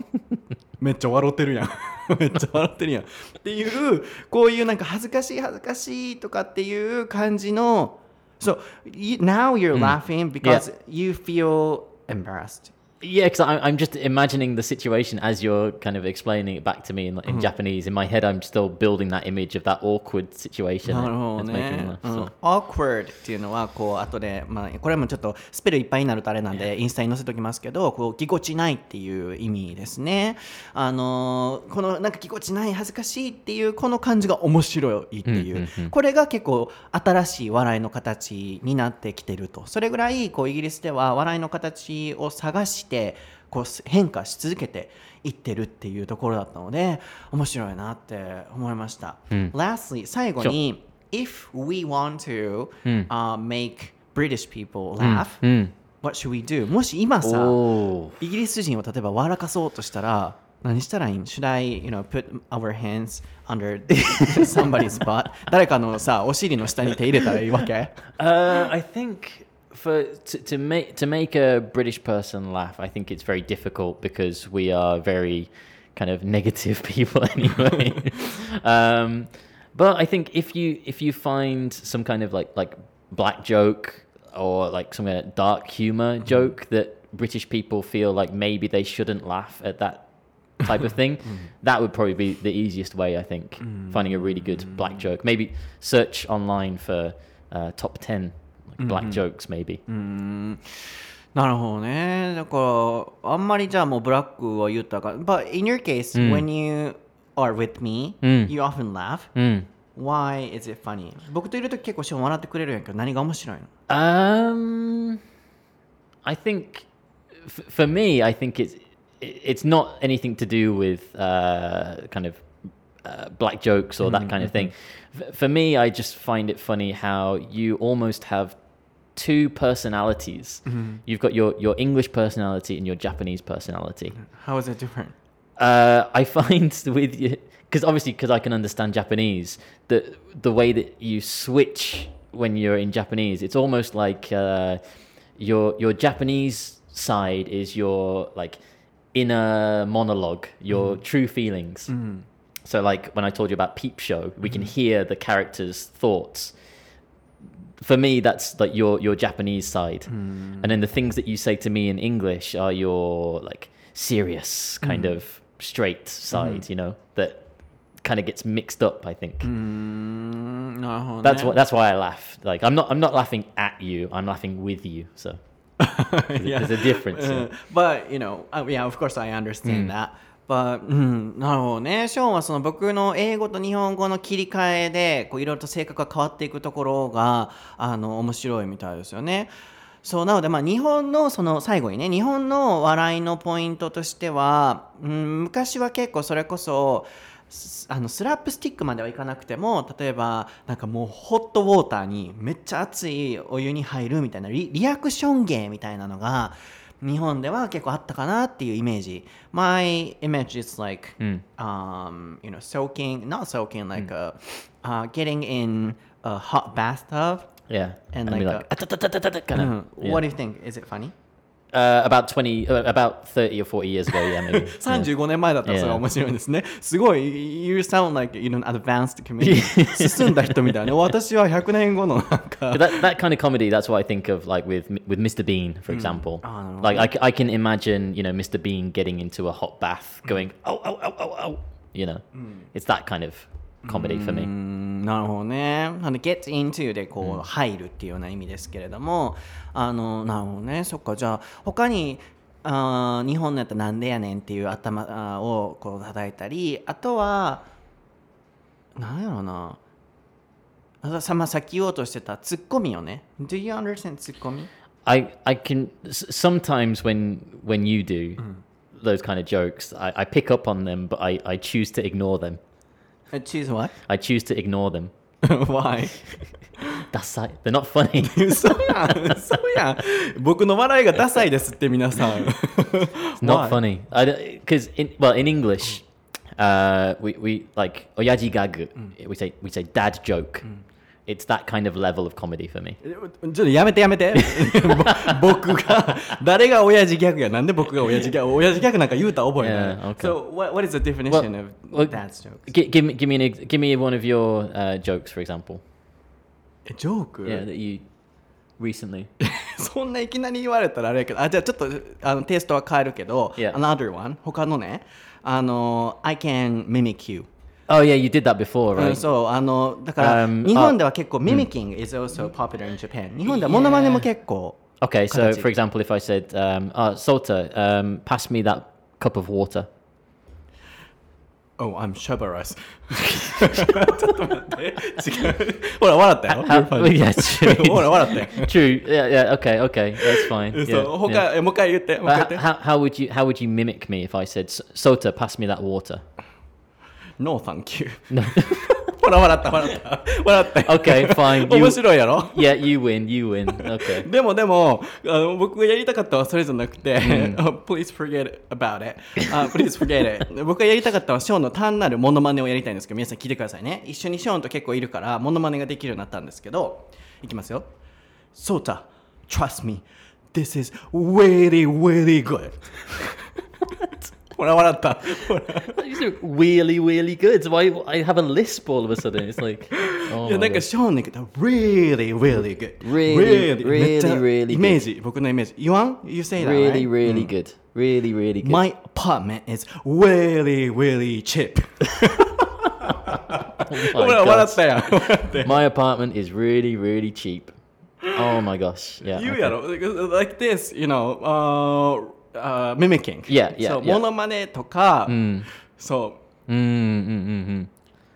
めっちゃ笑ってるやん。めっちゃ笑ってるやん。っていう、こういうなんか恥ずかしい恥ずかしいとかっていう感じの、So you, now you're laughing because you feel embarrassed. Yeah, because I'm just imagining the situation as you're kind of explaining it back to me in, in Japanese. In my head, I'm still building that image of that awkward situation. なるほどね.うん awkward っていうのはこう後で、まあ、これもちょっとスペルいっぱいになるとあれなんでインスタに載せときますけどこうぎこちないっていう意味ですね。あのーこのなんかぎこちない恥ずかしいっていうこの感じが面白いっていう,、これが結構新しい笑いの形になってきてるとそれぐらいこうイギリスでは笑いの形を探してこう変化し続けていってるっていうところだったので面白いなって思いました。Lastly 最後に if we want to、uh, make British people laugh、Mm. what should we do? もし今さ、Oh. イギリス人を例えば笑かそうとしたら何したらいいん ?Should I, you know, put our hands under somebody's butt? 誰かのさ、お尻の下に手入れたらいいわけ Uh, I think for to, to make to make a British person laugh, I think it's very difficult because we are very kind of negative people anyway. um, but I think if you if you find some kind of like like black joke or like some kind of dark humor joke that British people feel like maybe they shouldn't laugh at that type of thing, that would probably be the easiest way, I think. Finding a really good black joke. Maybe search online for uh, top 10 like black jokes, maybe. なるほどね。だから、あんまりじゃあもうブラックを言ったから。But in your case,、when you are with me,、you often laugh. Mm. Why is it funny? 僕といるとき結構ショーン笑ってくれるんやけど、何が面白いの Um, I think f- for me, I think it's it- it's not anything to do with uh, kind of uh, black jokes or that kind of thing. F- for me, I just find it funny how you almost have two personalities. You've got your your English personality and your Japanese personality. How is it different? Uh, I find with you because obviously because I can understand Japanese, the the way that you switch when you're in Japanese, it's almost like uh, your your Japanese side is your like inner monologue, your true feelings. So like when I told you about Peep Show, we can hear the characters' thoughts for me that's like your your japanese side mm. and then the things that you say to me in english are your like serious kind mm. of straight side mm. you know that kind of gets mixed up i think hmm. oh, that's what that's why i laugh like i'm not i'm not laughing at you i'm laughing with you so there's, yeah. a, there's a difference uh, yeah. but you know uh, yeah of course i understand hmm. that But うん、なるほどね。ショーンはその僕の英語と日本語の切り替えでこういろいろと性格が変わっていくところがあの面白いみたいですよね。そうなので、まあ、日本のその最後にね日本の笑いのポイントとしては、うん、昔は結構それこそスあのスラップスティックまではいかなくても例えばなんかもうホットウォーターにめっちゃ熱いお湯に入るみたいなリアクション芸みたいなのが日本では結構あったかなっていうイメージ。My image is like、um, you know, soaking, not soaking, like a, uh, getting in a hot bathtub. Yeah, And be like like, "Ah, "Ah-ta-ta-ta-ta-ta," kind of. Mm. What do you think? Is it funny? Uh, about 20, uh, about 30 or 40 years ago, yeah, maybe. yeah. 35年前だったらそれ Yeah. 面白いですね。すごい、You sound like you know advanced community 進んだ人みたいな。私は100年後のなんか But。that, that kind of comedy, that's what I think of, like with with Mr. Bean, for example. Oh, no, no, like I, c- I can imagine, you know, Mr. Bean getting into a hot bath, going, oh, oh, oh, oh, oh, you know, it's that kind of コメディー for なるほどねあの get into でこう入るっていうような意味ですけれども、あのなるほどねそっかじゃ他にあ日本のやなんでやねんっていう頭をこう叩いたりあとはなんやろなあさ,、まあ、さうとしてたツッコミよね Do you understand I, I can sometimes when when you do those kind of jokes, I, I pick up on them, but I, I choose to ignore them. Choose what? I choose to ignore them. Why? That's like, they're not funny. 嘘やん、嘘やん。僕の笑いがダサいですって皆さん。 It's not Why? funny. I because in well in English, uh, we we like oyaji gag. We say we say dad joke. It's that kind of level of comedy for me. ちょっとやめてやめて。ぼ僕が、誰が親父ギャグや。なんで僕が親父ギャグ親父ギャグなんか言うたら覚えない。 Yeah, okay. So, what, what is the definition Well- of well- dad's jokes? G- give me give me an ex- give me one of your uh, jokes, for example. えジョーク、 Yeah, that you recently. そんないきなり言われたらあれやけど、あ、じゃあちょっとあのテイストは変えるけど、 Yeah. another one、他のね、あの、I can mimic you。 Oh yeah, you did that before, うん right? そうあのだから、 Um, 日本では結構 mimicking is also popular in Japan 日本ではモノマネも結構 Okay, so Karachi. for example, if I said, um, oh, Sota, um, pass me that cup of water. Oh I'm chivalrous ちょっと待って違うほら笑ったよ How- You're funny. yeah, true. ほら笑ったよ True. Yeah, yeah. Okay, okay. That's fine. そう Yeah, 他 yeah. えもう一回言ってもう一回 But 言っ how, how, how would you how would you mimic me if I said "S- Sota, pass me that water? て No thank you ほら笑った笑った。笑った。よ Okay, fine. 面白いやろ？Yeah, you win. You win. Okay. でもでもあの僕がやりたかったのはそれじゃなくて、Please forget about it、あ Please forget it. 僕がやりたかったのはショーンの単なるモノマネをやりたいんですけど皆さん聞いてくださいね。一緒にショーンと結構いるからモノマネができるようになったんですけどいきますよ。Sota trust me this is really really good ほら笑ったほら These are really, really good. Why I have a lisp all of a sudden? It's like, oh いや my なんか God. ショーンに言ったら really really good Really, めっちゃ really, really イメージ僕のイメージ言わん You say that really, right? really good. Really, really good. My apartment is really, really cheap. Oh ほ my ら、 God. 笑ったやん。笑って。 My apartment is really, really cheap. Oh my gosh. Yeah. 言う okay. やろ。Like this, you know, uh, uh, mimicking. Yeah, yeah, そう、 yeah. モノマネとか、そ Mm, mm, mm, mm.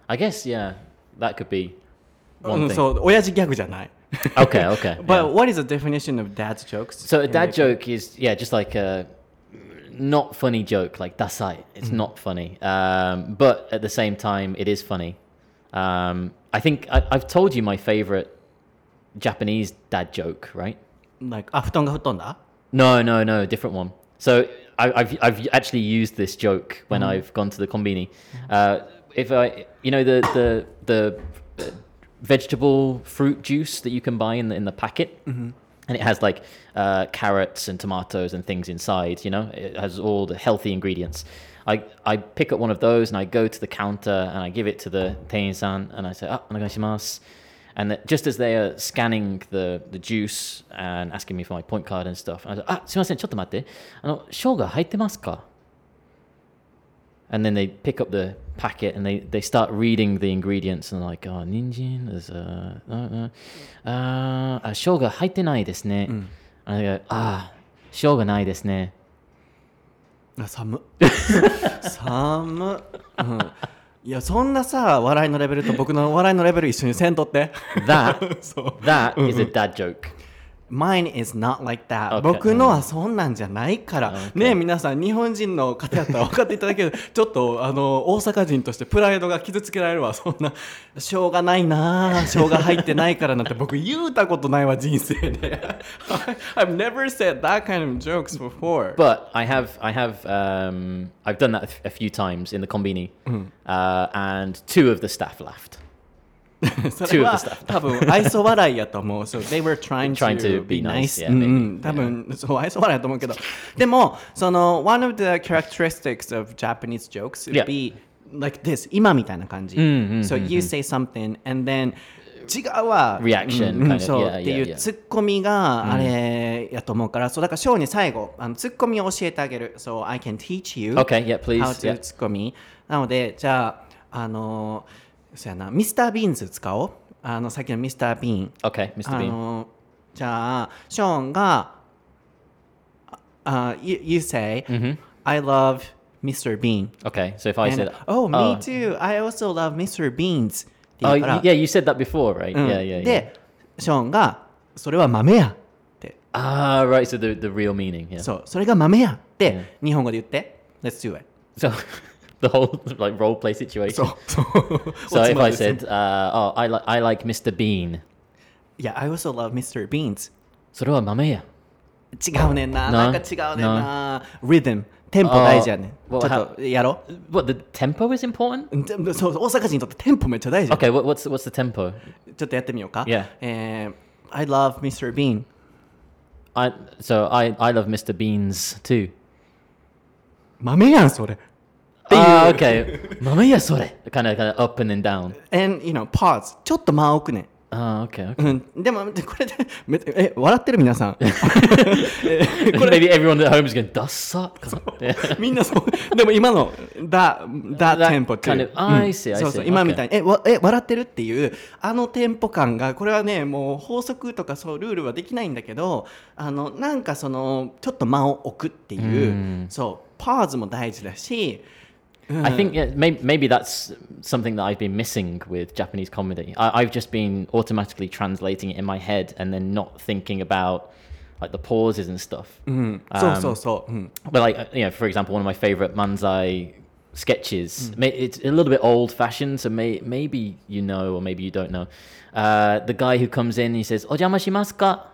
I guess, yeah, that could be う、う one ん thing. そう、親父ギャグじゃない。 Okay, okay. But yeah. what is the definition of dad's jokes? So a dad joke is yeah, just like a not funny joke, like dasai. It's not funny, um, but at the same time, it is funny. Um, I think I, I've told you my favorite Japanese dad joke, right? Like, あ、布団が吹っ飛んだ No, no, no, different one. So I, have I've actually used this joke when mm. I've gone to the combini. Mm. Uh, if I, you know, the the the vegetable fruit juice that you can buy in the in the packet. Mm-hmm. And it has like uh, carrots and tomatoes and things inside, you know. It has all the healthy ingredients. I, I pick up one of those and I go to the counter and I give it to the Teinsan and I say, ah, oh. And that just as they are scanning the, the juice and asking me for my point card and stuff, I was like, ah, すいません、ちょっと待って。あの、生姜入ってますか And then they pick up the packet and they, they start reading the ingredients and like, oh, ninjin, there's a, uh, uh, uh, あ、生姜入ってないですね。And I go, あ、生姜ないですね。あ寒っ寒っ、うん、 いやそんなさ笑いのレベルと僕の笑いのレベル一緒にせんとって That, that is a dad joke. Mine is not like that、Okay. 僕のはそんなんじゃないから、Okay. ね皆さん日本人の方やったら分かっていただけるちょっとあの大阪人としてプライドが傷つけられるわそんなしょうがないなしょうが入ってないからなんて僕言うたことないわ人生で I've never said that kind of jokes before But I have, I have, um, I've done that a few times in the combini, uh, and two of the staff laughed. それは.多分愛想笑いやと思う。So they were trying Trying to to be nice. yeah, うん多分そう愛想笑いやと思うけど。でも、その one of the characteristics of Japanese jokes would Yeah. be like this 今みたいな感じ。うんうんうんうん So you say something and then 違うわ Reaction うんそう yeah, っていう yeah, yeah. ツッコミがあれやと思うから、そうだからショーに最後あのツッコミを教えてあげる。So I can teach you Okay, yeah, please. how to Yeah. ツッコミ。なので、じゃあ、あの、そうやな、ミスター・ビーンズ使おう。あの、さっきのミスター・ビーン。Okay, Mr. あ Bean. の、じゃあ、ショーンが、あ、you, you say, I love Mr. Bean. Okay, so if I And, said, oh, me too. I also love Mr. Beans. って Oh, 言うから y- yeah, you said that before, right? うん Yeah, yeah, yeah. で、ショーンが、それは豆やって。Ah, right. So the the real meaning. Yeah. そう、それが豆やって、日本語で言って。Let's do it. So the whole like role play situation. そう、そう。 So if I おつまみです said, uh, "Oh, I like I like Mr. Bean," いや、I also love Mr. Beans. それは豆や。違うねんな。ななんか違うねんな。Rhythm。テンポ大事やねん。あちょっとやろ What the tempo is important? うでもそう、大阪人にとってテンポめっちゃ大事や Okay, what, what's what's the tempo? ちょっとやってみようか。 Yeah. えー I love Mr. Bean. I so I I love Mr. Beans too. 豆やん、それ。 Ah, okay. 豆やそれ。Kind of kind of up and then down. And, you know, pause. ちょっと間を置くねん。Ah, okay. okay. うん、でも、でこれで、めえ、笑ってる皆さん。Maybe everyone at home is going. Yeah. みんなそう。でも今の、だ、だテンポっていう kind of- I see, I そうそう、see. 今みたいに、え、わえ、笑ってるっていう、あのテンポ感が、これはね、もう法則とかそう、ルールはできないんだけど、あの、なんかその、ちょっと間を置くっていう、そう、パーズも大事だし、I uh-huh. think yeah, maybe that's something that I've been missing with Japanese comedy. I, have just been automatically translating it in my head and then not thinking about like the pauses and stuff. Mm. Um, so so um, so. Mm. But like you know, for example, one of my favorite manzai sketches. Mm. It's a little bit old fashioned, so may- maybe you know or maybe you don't know. Uh, the guy who comes in, he says "Ojama shimasu ka."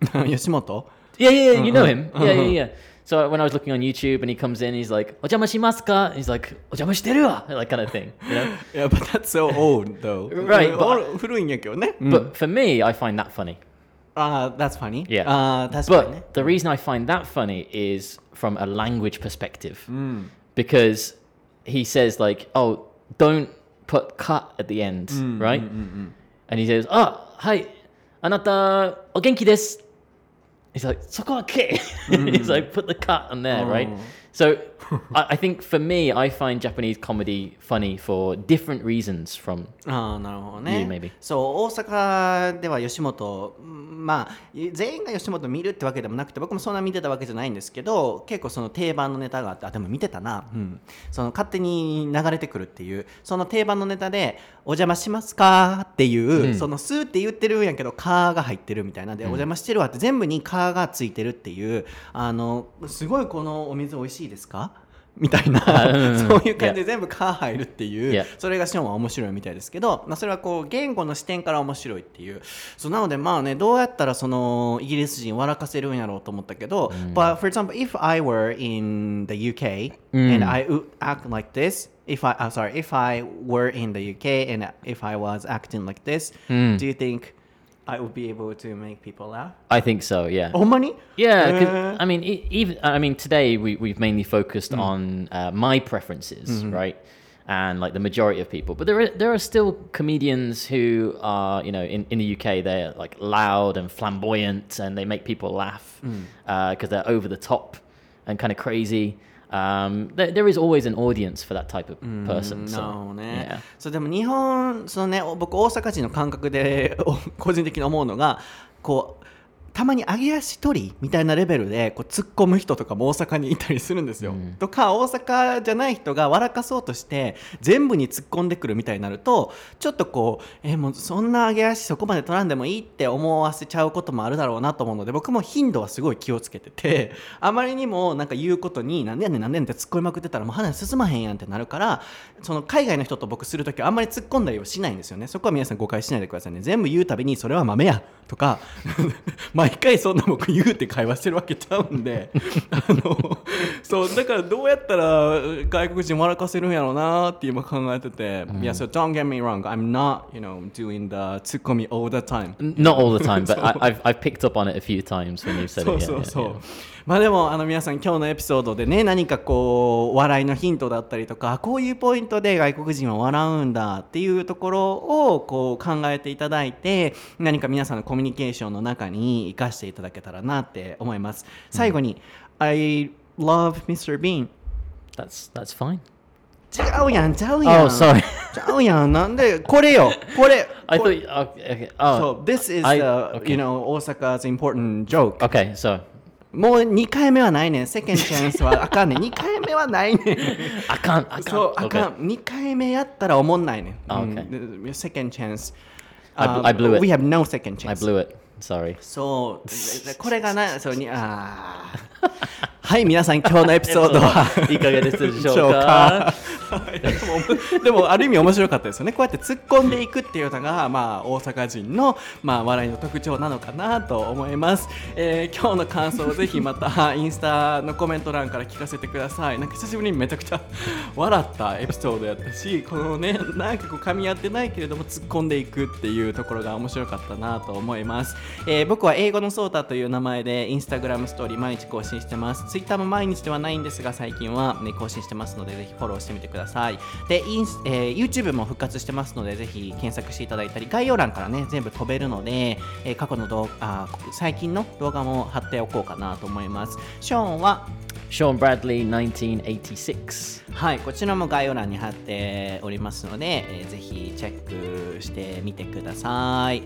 Yoshimoto. Yeah, yeah, yeah you know uh-huh. him. Yeah, yeah, uh-huh. yeah. So when I was looking on YouTube and he comes in, he's like, "Ojama ka?" He's like, "Ojama shiteru wa," like kind of thing. You know? yeah, but that's so old though. right. But, but for me, I find that funny. Uh, that's funny. Yeah. Uh, that's but funny. the reason I find that funny is from a language perspective. Mm. Because he says like, "Oh, don't put cut at the end," mm, right? Mm, and he says, "Ah, oh, hi, anata o genki desu." He's like, soko wa ke. He's mm. like, put the cut on there, right? Oh. So I, I think for me, I find Japanese comedy funny for different reasons from ああなるほど You ね maybe. そう大阪では吉本うんまあ全員が吉本見るってわけでもなくて僕もそんな見てたわけじゃないんですけど結構その定番のネタがあってあでも見てたな、うん、その勝手に流れてくるっていうその定番のネタで「お邪魔しますか?」っていう、その「す」って言ってるんやけど「か」が入ってるみたいな。ん。で「お邪魔してるわ」って全部に「か」がついてるっていうあのすごいこのお水美味しいですかみたいなうんそういう感じで全部「か」入るっていう.それがショーンは面白いみたいですけど、まあ、それはこう言語の視点から面白いっていうそうなのでまあねどうやったらそのイギリス人笑かせるんやろうと思ったけど、But for example if I were in the UK and I would act like this if I I'm sorry if I were in the UK and if I was acting like this do you think I would be able to make people laugh. I think so. Yeah. Or money. Yeah. Uh, I mean, even I mean, today we we've mainly focused mm. on uh, my preferences, mm-hmm. right? And like the majority of people, but there are there are still comedians who are you know in, in the UK they're like loud and flamboyant and they make people laugh because mm. uh, they're over the top and kind of crazy. Um, there, there is always an audience for that type of person. So, どね。そうでも日本そのね僕大阪人の感覚でお個人的に思うのがこうたまに揚げ足取りみたいなレベルでこう突っ込む人とかも大阪にいたりするんですよ。とか大阪じゃない人が笑かそうとして全部に突っ込んでくるみたいになるとちょっとこうえもうそんな揚げ足そこまで取らんでもいいって思わせちゃうこともあるだろうなと思うので僕も頻度はすごい気をつけてて あまりにもなんか言うことになんでやねんなんでやねんって突っ込みまくってたらもう話進まへんやんってなるからその海外の人と僕するときはあんまり突っ込んだりはしないんですよね。そこは皆さん誤解しないでくださいね。全部言うたびにそれは豆やっとか 毎回そんな僕言うて会話してるわけちゃうんであのそうだからどうやったら外国人笑かせるんやろうなって今考えてて、いや、so don't get me wrong I'm not you know doing the ツッコミ all the time Not all the time, but I, I've, I've picked up on it a few times when you've said そう it. そ Yeah, う yeah, そう yeah. まあでもあの皆さん今日のエピソードでね何かこう笑いのヒントだったりとかこういうポイントで外国人は笑うんだっていうところをこう考えていただいて何か皆さんのコミュニケーションの中に生かしていただけたらなって思います最後に、I love Mr. Bean That's that's fine. 違うやんちゃうやん Oh, sorry. ちゃうやん なんで？これよこれ I こ thought. Okay. okay. Oh. So this is I- the okay. you know 大阪 's important joke Okay. So もう2回目はないねん。セカンドチャンスはあかんねん。2回目はないねん。I can't. I can't. そう、あ okay. かん。2回目やったらおもんないねん。あうん OK Second chance. I bl- Um, I blew it. We have no second I chance. blew it. Sorry. そう、でこれがな、そうに、あー はい、皆さん、今日のエピソードは。いかがでしたでしょうか？でもある意味面白かったですよね。こうやって突っ込んでいくっていうのが、まあ、大阪人の、まあ、笑いの特徴なのかなと思います、えー今日の感想をぜひまた インスタのコメント欄から聞かせてください。なんか久しぶりにめちゃくちゃ 笑ったエピソードやったしこのねなんかこう噛み合ってないけれども突っ込んでいくっていうところが面白かったなと思います、えー僕は英語のソータという名前でインスタグラムストーリー毎日更新してます。ツイッターも毎日ではないんですが最近は、ね、更新してますのでぜひフォローしてみてくださいでインス、えー YouTube も復活してますのでぜひ検索していただいたり概要欄からね全部飛べるので、えー過去の動画あ最近の動画も貼っておこうかなと思いますショーンは？Sean Bradley, 1986. はい、こちらも概要欄に貼っておりますので、えーぜひチェックしてみてください。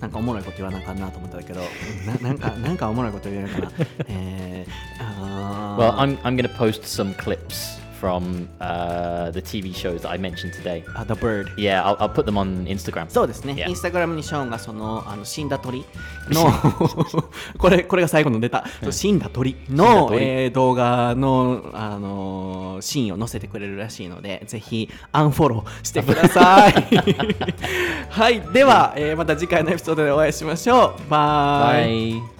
なんかおもろいこと言わなあかんなと思ったけど、ななんかなんかおもろいこと言えるかな。えー、あー Well, I'm I'm to post some clips from uh, the TV shows that I mentioned today. あ The Bird。Yeah, I'll, I'll put them on Instagram. そうですね、Yeah. インスタグラムにショーンがそのあの死んだ鳥の これこれが最後の出た、そう死んだ鳥の、鳥えー動画の、あのーシーンを載せてくれるらしいのでぜひアンフォローしてください はいでは、えーまた次回のエピソードでお会いしましょうバイ Bye.